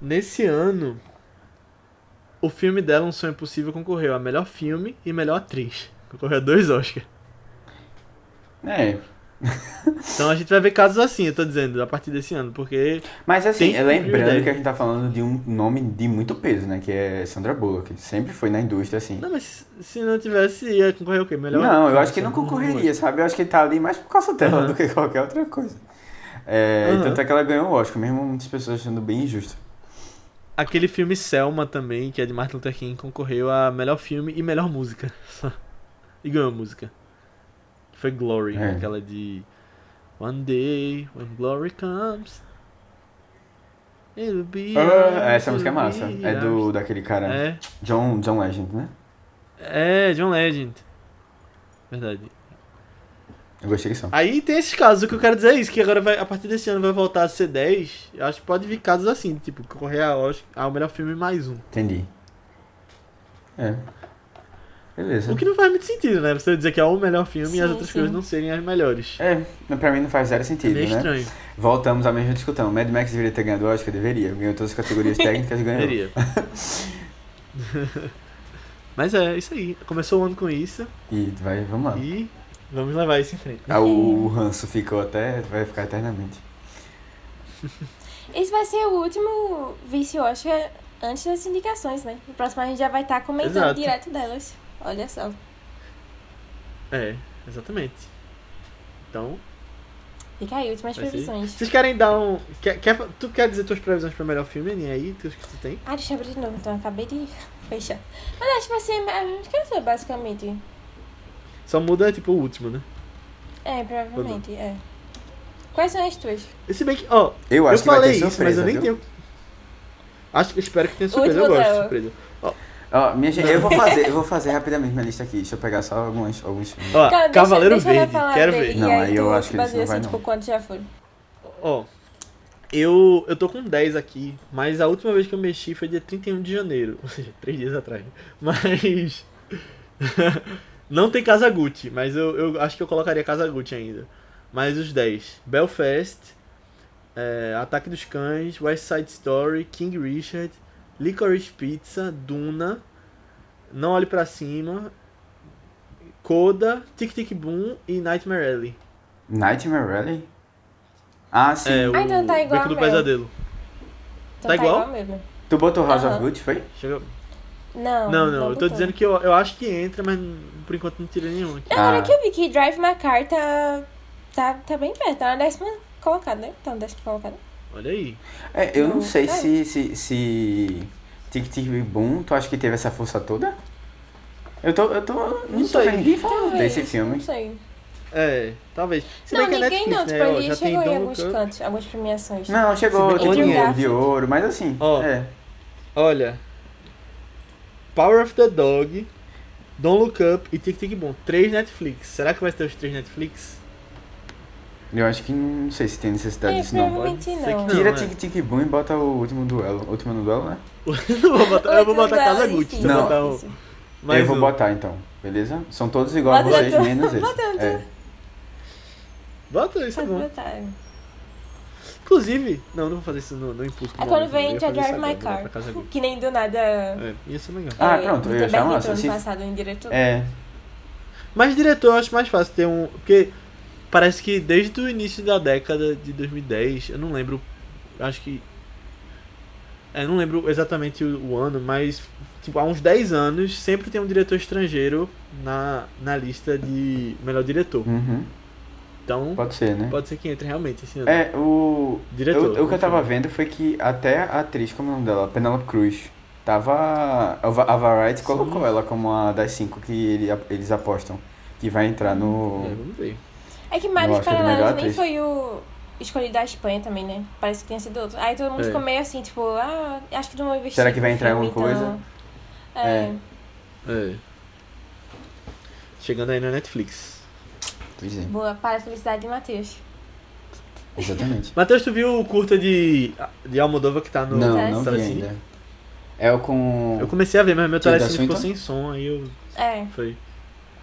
Nesse ano, o filme dela, Um Sonho Impossível, concorreu a melhor filme e melhor atriz. Concorreu a dois Oscars. É, Então a gente vai ver casos assim, eu tô dizendo, a partir desse ano, porque. Mas assim, é lembrando que a gente tá falando de um nome de muito peso, né? Que é Sandra Bullock. Sempre foi na indústria, assim. Não, mas se não tivesse, ia concorrer o quê? Melhor Não, eu acho que não concorreria, sabe? Eu acho que ele tá ali mais por causa dela Aham. do que qualquer outra coisa. É, Aham. Tanto é que ela ganhou o Oscar, mesmo muitas pessoas achando bem injusto. Aquele filme Selma também, que é de Martin Luther King, concorreu a melhor filme e melhor música. e ganhou música. Foi Glory, É. aquela de. One day, when glory comes. It'll be. Ours, essa música é massa. É do, daquele cara, É, John, John Legend, né? é, John Legend. Verdade. Eu gostei que são. Aí tem esses casos, o que eu quero dizer é isso, que agora vai, a partir desse ano vai voltar a ser 10. Eu acho que pode vir casos assim, tipo, concorrer a Oscar, ao melhor filme mais um. Entendi. É. Beleza. O que não faz muito sentido, né? Você dizer que é o melhor filme e as Sim, outras sim. coisas não serem as melhores. É, pra mim não faz zero É sentido, meio né? estranho. Voltamos à mesma discussão. Mad Max deveria ter ganhado o Oscar? Deveria. Ganhou todas as categorias técnicas e ganhou. Deveria. Mas é, isso aí. Começou o ano com isso E vai, vamos lá. e vamos levar isso em frente. Ah, o, o ranço ficou até. Vai ficar eternamente. Esse vai ser o último vice-Oscar antes das indicações, né? No próximo a gente já vai estar comentando Exato. direto delas. Olha só. É, exatamente. Então, Fica aí, últimas ser- previsões. Vocês querem dar um. Quer, quer, tu quer dizer tuas previsões para o melhor filme, Aninha, aí? Tu, que tu tem? Ah, deixa eu abrir de novo, então eu acabei de fechar. Mas acho que vai ser. Acho que vai ser basicamente. Só muda, tipo, o último, né? É, provavelmente, é. Quais são as tuas? Se bem que, ó, Eu eu, acho que vai falei ter isso, surpresa. mas eu nem viu? tenho. Acho que espero que tenha surpresa. Eu gosto de dela. surpresa. Ó, minha gente, eu vou fazer, eu vou fazer rapidamente minha lista aqui. Deixa eu pegar só algumas, alguns filmes. Ó, Cara, deixa- Cavaleiro deixa eu Verde, quero ver. Não, aí eu acho que baseia não vai, assim, tipo, não. quantos já foram. Ó, eu, eu tô com 10 aqui, mas a última vez que eu mexi foi dia 31 de janeiro, ou seja, 3 dias atrás. Mas. não tem Casa Gucci, mas eu, eu acho que eu colocaria Casa Gucci ainda. Mas os 10: Belfast, é, Ataque dos Cães, West Side Story, King Richard, Licorice Pizza, Duna, Não Olhe Pra Cima, Coda, Tic Tic Boom e Nightmare Alley. Nightmare Alley? Ah, sim. É, o Ah, então tá igual Beco do. Pesadelo. Então Tá igual? mesmo. Tu botou House of Aham. Gucci, foi? Chega... Não, Não, não, eu tô dizendo que eu, eu acho que entra, mas por enquanto não tirei nenhum aqui. Agora Ah. que eu vi que Drive My Car tá, tá, tá bem perto, tá na décima colocada, né? Tá na décima colocada. Olha aí. É, eu não Não, sei é. se, se, se Tic Tic Boom, tu acha que teve essa força toda? Eu tô, eu tô, não, Não tô sei. vendo ninguém falando Talvez, desse filme. Não sei. É, talvez. Se não, ninguém Netflix, não. né? Tipo, Ó, ele chegou em alguns cantos, algumas premiações. Não, chegou tem de Garfield. ouro, mas assim, Ó. é. Olha. Power of the Dog, Don't Look Up e Tic Tic Boom. Três Netflix. Será que vai ter os três Netflix? Eu acho que não sei se tem necessidade É, disso não. provavelmente Pode não. Tira é. Tic Tic Boom e bota o último duelo. O último duelo, né? eu vou botar, eu vou botar Casa dela, Gucci. Não. botar mais eu vou um. botar então, beleza? São todos iguais a vocês, menos esse. Bota. É. Bota isso, é bom. botar. Inclusive, não, não vou fazer isso no, no impulso. É quando não, vem eu ia Entra fazer isso Drive My Car. Que nem do nada. É, ia ser legal. Ah, é, pronto, eu ia entrou ano se- passado em diretor. É, Mas diretor eu acho mais fácil ter um. Porque parece que desde o início da década de 2010, eu não lembro. Acho que. É, não lembro exatamente o, o ano, mas tipo, há uns 10 anos sempre tem um diretor estrangeiro na, na lista de melhor diretor. uhum, Então pode ser, né? pode ser que entre realmente esse ano. É, o. Diretor, eu- o que eu tava vendo foi que até a atriz, como é o nome dela? Penelope Cruz. Tava. A Va- a Variety Sim. colocou ela como uma das cinco que ele- eles apostam. Que vai entrar no. É, vamos ver. É que é a melhor Paralelos nem atriz. foi o escolhido da Espanha também, né? Parece que tinha sido outro. Aí todo mundo É. ficou meio assim, tipo, ah, acho que não vou investir. Será que vai entrar filme, alguma coisa? então- É. É. Chegando aí na Netflix. Pois é, Boa, para a felicidade de Matheus. exatamente. Matheus, tu viu o curta de, de Almodóvar que tá no não, não vi Telecine? ainda. É o com. Eu comecei a ver, mas meu Tilda telecine ficou sem som, aí eu. É. Foi.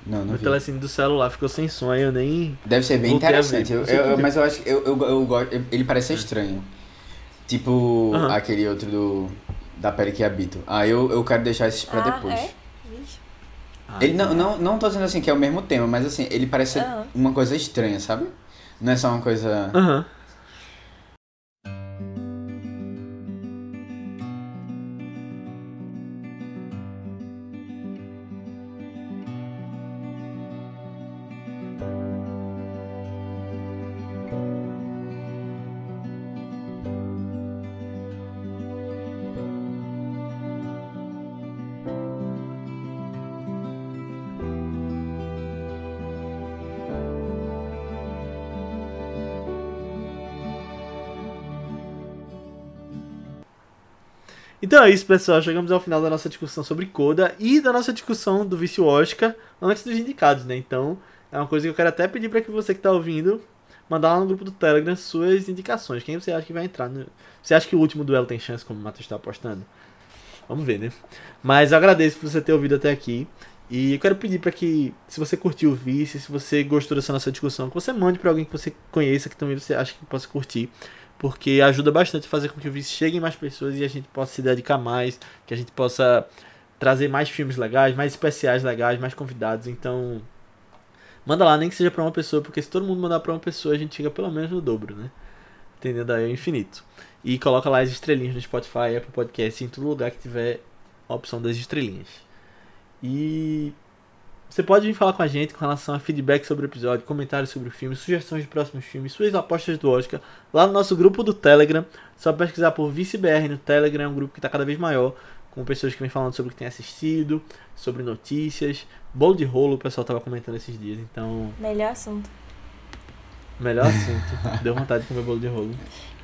Não, não Meu vi. telecine do celular ficou sem som, aí eu nem. Deve ser bem Voltei a ver, interessante. Eu, eu- mas eu acho que eu, eu, eu gosto. Ele parece ser estranho. Tipo Aham. aquele outro do. Da pele que habito. Ah, eu, eu quero deixar esses pra ah, depois. É? Ah, Ele não, não, não tô dizendo assim que é o mesmo tema, mas assim, ele parece uma coisa estranha, sabe? Não é só uma coisa. Então é isso, pessoal. Chegamos ao final da nossa discussão sobre Coda e da nossa discussão do vício Oscar antes dos indicados, né? Então, é uma coisa que eu quero até pedir para que você que tá ouvindo mandar lá no grupo do Telegram suas indicações. Quem você acha que vai entrar? No... Você acha que o último duelo tem chance, como o Matheus está apostando? Vamos ver, né? Mas eu agradeço por você ter ouvido até aqui. E eu quero pedir para que, se você curtiu o Vice, se você gostou dessa nossa discussão, que você mande para alguém que você conheça, que também você acha que possa curtir. Porque ajuda bastante a fazer com que o Vice chegue em mais pessoas e a gente possa se dedicar mais, que a gente possa trazer mais filmes legais, mais especiais legais, mais convidados. Então, manda lá, nem que seja para uma pessoa, porque se todo mundo mandar para uma pessoa, a gente chega pelo menos no dobro, né? Entendendo aí é infinito. E coloca lá as estrelinhas no Spotify, Apple Podcast, em todo lugar que tiver a opção das estrelinhas. E você pode vir falar com a gente com relação a feedback sobre o episódio, comentários sobre o filme, sugestões de próximos filmes, suas apostas do Oscar, lá no nosso grupo do Telegram. Só pesquisar por ViceBR no Telegram, é um grupo que está cada vez maior, com pessoas que vêm falando sobre o que tem assistido, sobre notícias. Bolo de rolo, o pessoal tava comentando esses dias, então, Melhor assunto. Melhor assunto. Deu vontade de comer bolo de rolo.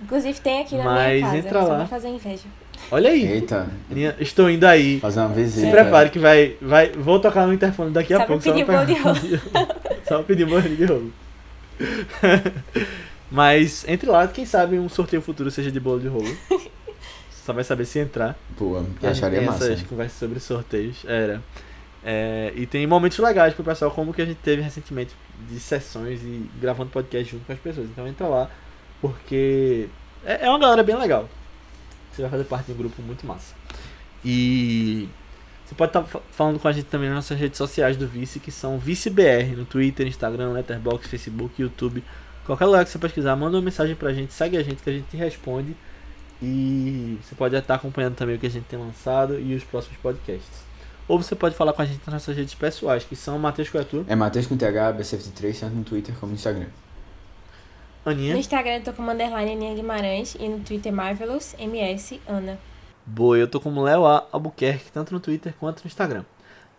Inclusive tem aqui na Mas minha casa. entra só lá. pra fazer inveja. Olha aí, Eita, minha- estou indo aí. fazer uma visita. Se prepare que vai, vai. Vou tocar no interfone daqui a Só pouco. pedir pra- bolo de rolo. só pedir bolo de rolo. Mas entre lá, quem sabe um sorteio futuro seja de bolo de rolo. Só vai saber se entrar. Pô, Porque a gente acharia massa. essas conversas sobre sorteios. Era. É, e tem momentos legais pro pessoal, como que a gente teve recentemente de sessões e gravando podcast junto com as pessoas. Então entra lá, porque é, é uma galera bem legal. Você vai fazer parte de um grupo muito massa. E Você pode estar falando com a gente também nas nossas redes sociais do Vice, que são ViceBR, no Twitter, Instagram, Letterboxd, Facebook, YouTube. Qualquer lugar que você pesquisar, manda uma mensagem pra gente, segue a gente que a gente responde. E você pode estar acompanhando também o que a gente tem lançado e os próximos podcasts. Ou você pode falar com a gente nas nossas redes pessoais, que são Matheus Coetu, É Matheus com TH, B73, tanto no Twitter como no Instagram. Aninha. No Instagram eu tô como underline Aninha Guimarães e no Twitter Marvelous MS Ana. Boa, eu tô como Léo A. Albuquerque, tanto no Twitter quanto no Instagram.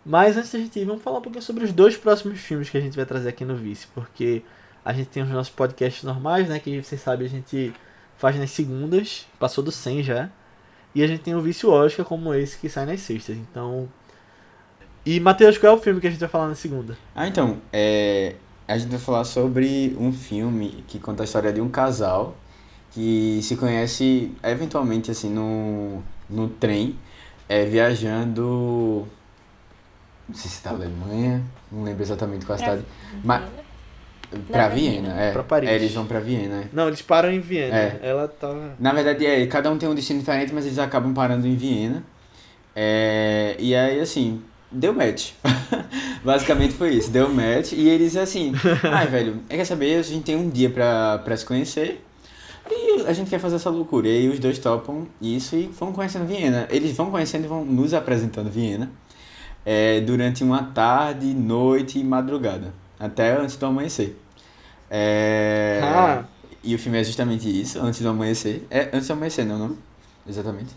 Mas antes da gente ir, vamos falar um pouquinho sobre os dois próximos filmes que a gente vai trazer aqui no Vice, porque a gente tem os nossos podcasts normais, né, que vocês sabem a gente faz nas segundas, passou do 100 já, e a gente tem o Vice Oscar como esse que sai nas sextas, então... E, Matheus, qual é o filme que a gente vai falar na segunda? Ah, então, é, a gente vai falar sobre um filme que conta a história de um casal que se conhece eventualmente assim no, no trem, é, viajando. Não sei se tá na Alemanha, não lembro exatamente qual a cidade. Mas, pra Viena, é. Pra Paris. É, eles vão pra Viena. é. Não, eles param em Viena, É. ela tá... Na verdade, é, cada um tem um destino diferente, mas eles acabam parando em Viena. É, e aí, assim, deu match. Basicamente foi isso, deu match. E eles, assim, ai, velho, é, quer saber? A gente tem um dia pra, pra se conhecer. E a gente quer fazer essa loucura. E aí os dois topam isso e vão conhecendo Viena. Eles vão conhecendo e vão nos apresentando Viena. é, durante uma tarde, noite e madrugada. Até antes do amanhecer. É, Ah. E o filme é justamente isso, antes do amanhecer. É antes do amanhecer, não, não? Exatamente.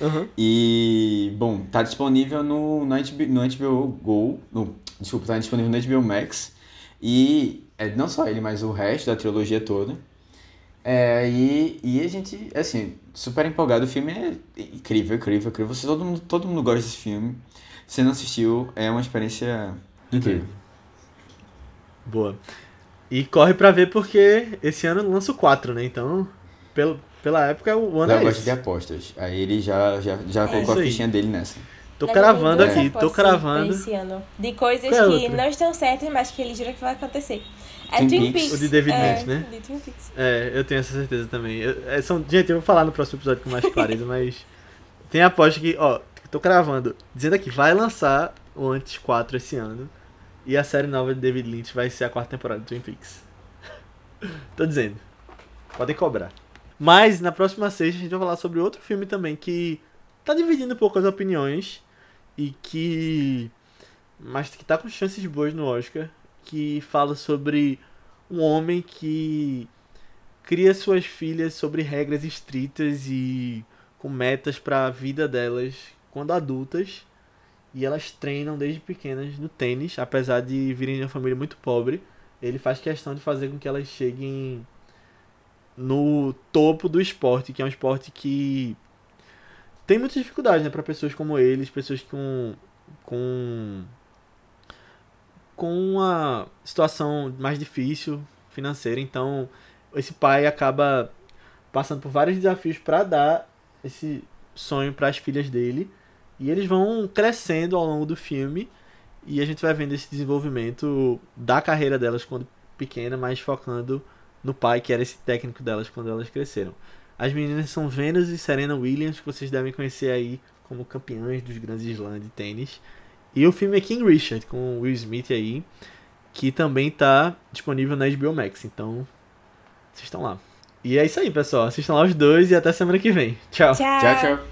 Uhum. E, bom, tá disponível no, no, HBO, no HBO Go. No, desculpa, tá disponível no HBO Max. E é, não só ele, mas o resto da trilogia toda. É, e, e a gente, assim, super empolgado. O filme é incrível, incrível, incrível. Você, todo, mundo, todo mundo gosta desse filme. Se não assistiu, é uma experiência incrível. Boa. E corre pra ver porque esse ano lança o 4, né? Então, pelo, pela época, o ano Léo é gosta esse. de apostas. Aí ele já, já, já colocou isso a fichinha dele nessa. Tô Mas cravando aqui, tô cravando. Esse ano. De coisas Qual é que outra? não estão certas, mas que ele jura que vai acontecer. É Twin Twin, Peaks. O de David é, Lynch, né? De Twin Peaks. É, eu tenho essa certeza também. Eu- é, são, gente, eu vou falar no próximo episódio com mais clareza, mas tem aposta que, ó, tô cravando, dizendo aqui, vai lançar o Antes 4 esse ano. E a série nova de David Lynch vai ser a quarta temporada de Twin Peaks. tô dizendo. Podem cobrar. Mas na próxima sexta a gente vai falar sobre outro filme também que tá dividindo um pouco as opiniões e que. Mas que tá com chances boas no Oscar. Que fala sobre um homem que cria suas filhas sobre regras estritas e com metas para a vida delas quando adultas. E elas treinam desde pequenas no tênis, apesar de virem de uma família muito pobre. Ele faz questão de fazer com que elas cheguem no topo do esporte, que é um esporte que tem muitas dificuldades, né, para pessoas como eles, pessoas com com com uma situação mais difícil financeira, então esse pai acaba passando por vários desafios para dar esse sonho para as filhas dele, e eles vão crescendo ao longo do filme e a gente vai vendo esse desenvolvimento da carreira delas quando pequena, mas focando no pai, que era esse técnico delas quando elas cresceram. As meninas são Venus e Serena Williams, que vocês devem conhecer aí como campeãs dos grandes slams de tênis. E o filme é King Richard, com Will Smith aí, que também tá disponível na HBO Max. Então, assistam lá. E é isso aí, pessoal. Assistam lá os dois e até semana que vem. Tchau. Tchau. Tchau, tchau.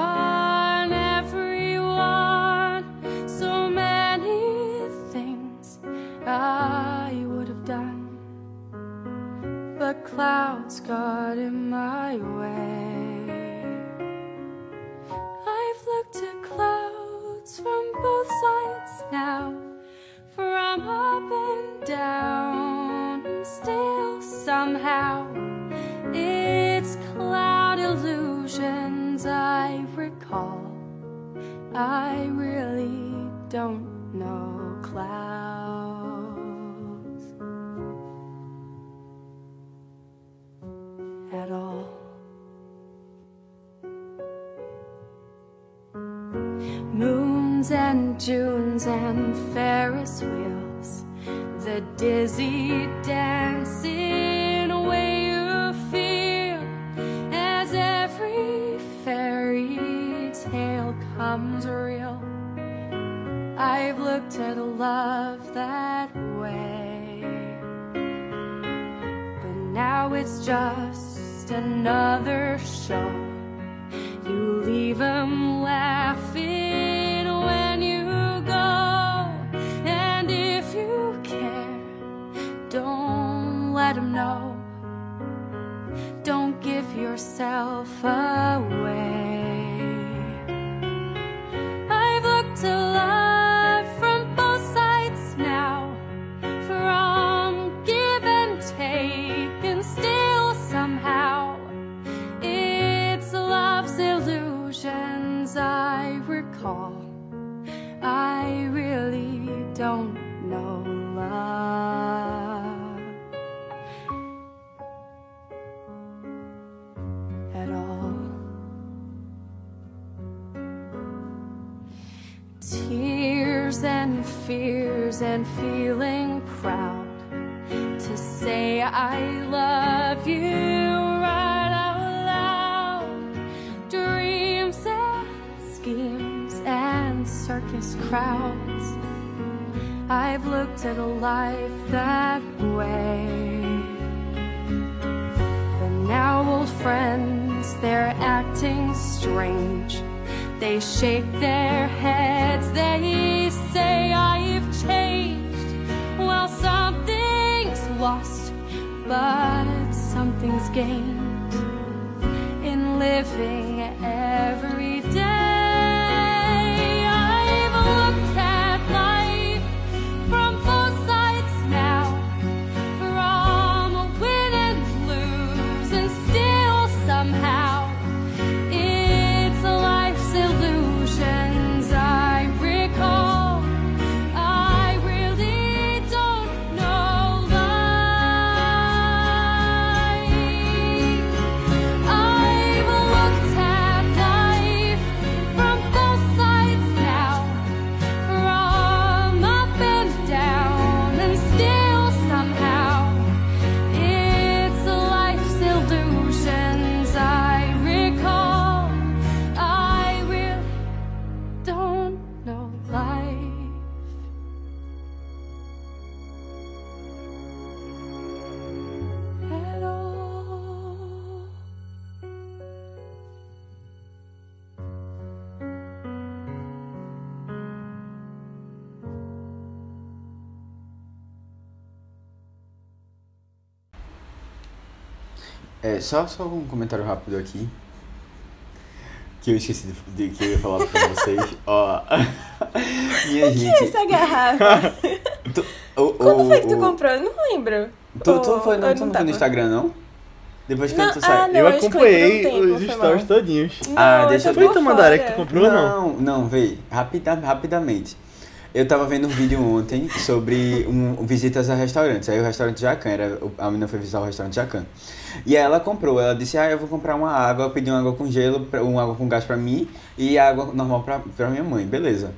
clouds got in my way. I've looked at clouds from both sides now, from up and down, and still somehow it's cloud illusions I recall. I really don't know clouds at all. Moons and Junes and Ferris wheels, the dizzy dancing way you feel as every fairy tale comes real. I've looked at love that way, but now it's just another show. You leave 'em laughing when you go, and if you care, don't let 'em know. Don't give yourself away. I've looked at love I. I really don't know love at all. Tears and fears and feeling proud to say I love you crowds. I've looked at a life that way. But now old friends, they're acting strange. They shake their heads, they say I've changed. Well, something's lost, but something's gained in living every só, só um comentário rápido aqui. Que eu esqueci de, de que eu ia falar pra vocês. Ó. Minha gente. Essa garrafa. Tu, o, Quando o- foi que tu o- comprou? Eu não lembro. Tu, tu, foi, não, tu não foi tava? no Instagram, não? Depois que Não, tu ah, saiu. não. eu por um acompanhei tempo, os foi stories todinhos. Ah, Não, deixa eu tô Foi Tamandaré que tu comprou ou não? Não, não, véi, rapida, rapidamente. Eu tava vendo um vídeo ontem sobre um, visitas a restaurantes. Aí o restaurante Jacan, era, a menina foi visitar o restaurante Jacan. E aí ela comprou, ela disse, ah, eu vou comprar uma água, eu pedi uma água com gelo, uma água com gás pra mim e água normal pra, pra minha mãe, beleza.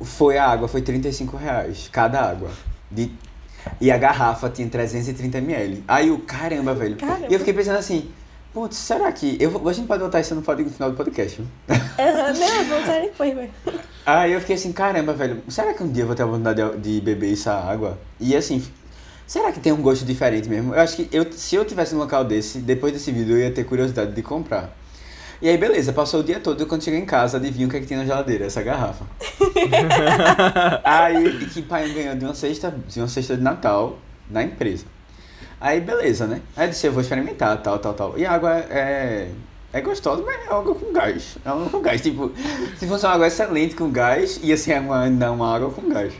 Foi a água, foi 35 reais, cada água. De, e a garrafa tinha 330 ml. Aí o caramba, velho. Caramba. E eu fiquei pensando assim, putz, será que. Eu, a gente pode botar isso no, final do podcast, viu? Não, eu vou usar depois, velho. Aí eu fiquei assim, caramba, velho, será que um dia eu vou ter a oportunidade de, de beber essa água? E assim, será que tem um gosto diferente mesmo? Eu acho que eu, se eu tivesse num local desse, depois desse vídeo eu ia ter curiosidade de comprar. E aí, beleza, passou o dia todo, quando cheguei em casa, adivinha o que é que tinha na geladeira? Essa garrafa. aí, e que pai ganhou de uma cesta, de uma cesta de Natal na empresa. Aí, beleza, né? Aí eu disse, eu vou experimentar, tal, tal, tal. E a água é... É gostosa, mas é água com gás. É água com gás. Tipo, se fosse uma água excelente com gás, ia ser uma, não, uma água com gás.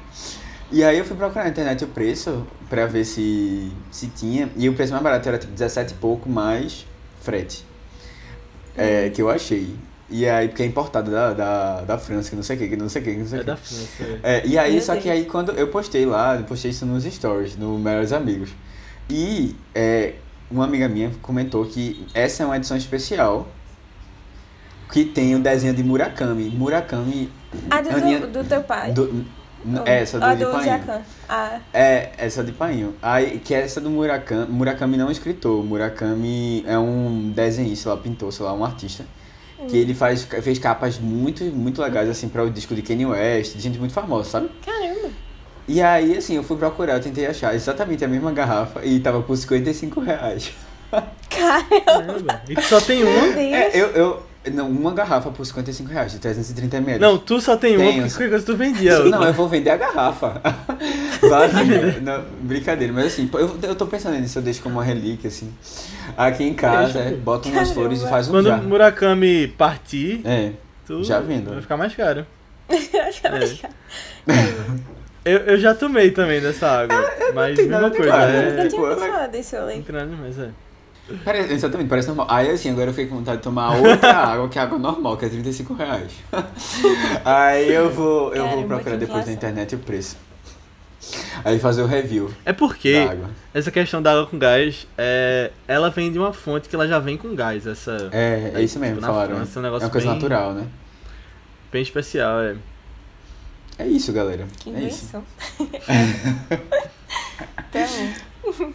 E aí eu fui procurar na internet o preço pra ver se, se tinha. E o preço mais barato era tipo 17 e pouco mais frete. É, que eu achei. E aí, porque é importado da, da, da França, que não sei o que, que não sei o que, que não sei o É que. da França. é. É, e aí, Meu só que Deus. aí quando eu postei lá, eu postei isso nos stories, no Melhores Amigos. E é, uma amiga minha comentou que essa é uma edição especial que tem o desenho de Murakami. Murakami. Ah, do, Aninha- do, do teu pai? Do, é, essa do, ah, de do Painho. Jacan. Ah, É, essa de Painho. Aí, que é essa do Murakami. Murakami não é um escritor. Murakami é um desenhista, lá, pintor, sei lá, um artista. Hum. Que ele faz, fez capas muito, muito legais, assim, para o disco de Kanye West, de gente muito famosa, sabe? caramba. E aí, assim, eu fui procurar, eu tentei achar exatamente a mesma garrafa e tava por 55 reais. Caramba. Caramba. E só tem uma? É, eu, eu. Não, uma garrafa por 55 reais, de 330 ml. Não, tu só tem uma, Tenho. porque qualquer coisa tu vendia. Não, eu vou vender a garrafa. Vazia. Não, brincadeira, mas assim, eu, eu tô pensando nisso, eu deixo como uma relíquia, assim. Aqui em casa, é, bota umas Caramba. flores e faz um Quando jar. o Murakami partir, É, tu Já vendo. vai ficar mais caro. É. Eu, eu já tomei também dessa água, mas tem mesma nada de coisa. errado, Eu É... nunca Tipo, tinha ela- falar desse rolê. Não tem nada demais, é. Parece, exatamente, parece normal. Aí assim, agora eu fiquei com vontade de tomar outra água, que é água normal, que é 35 reais. Aí eu vou, eu vou procurar depois na internet o preço. Aí fazer o review É porque da água. essa questão da água com gás, é, ela vem de uma fonte que ela já vem com gás. Essa É, é isso mesmo, Tipo, falaram. França é um é negócio uma coisa bem- natural, né? bem especial, é. É isso, galera. Que é isso. invenção. bom.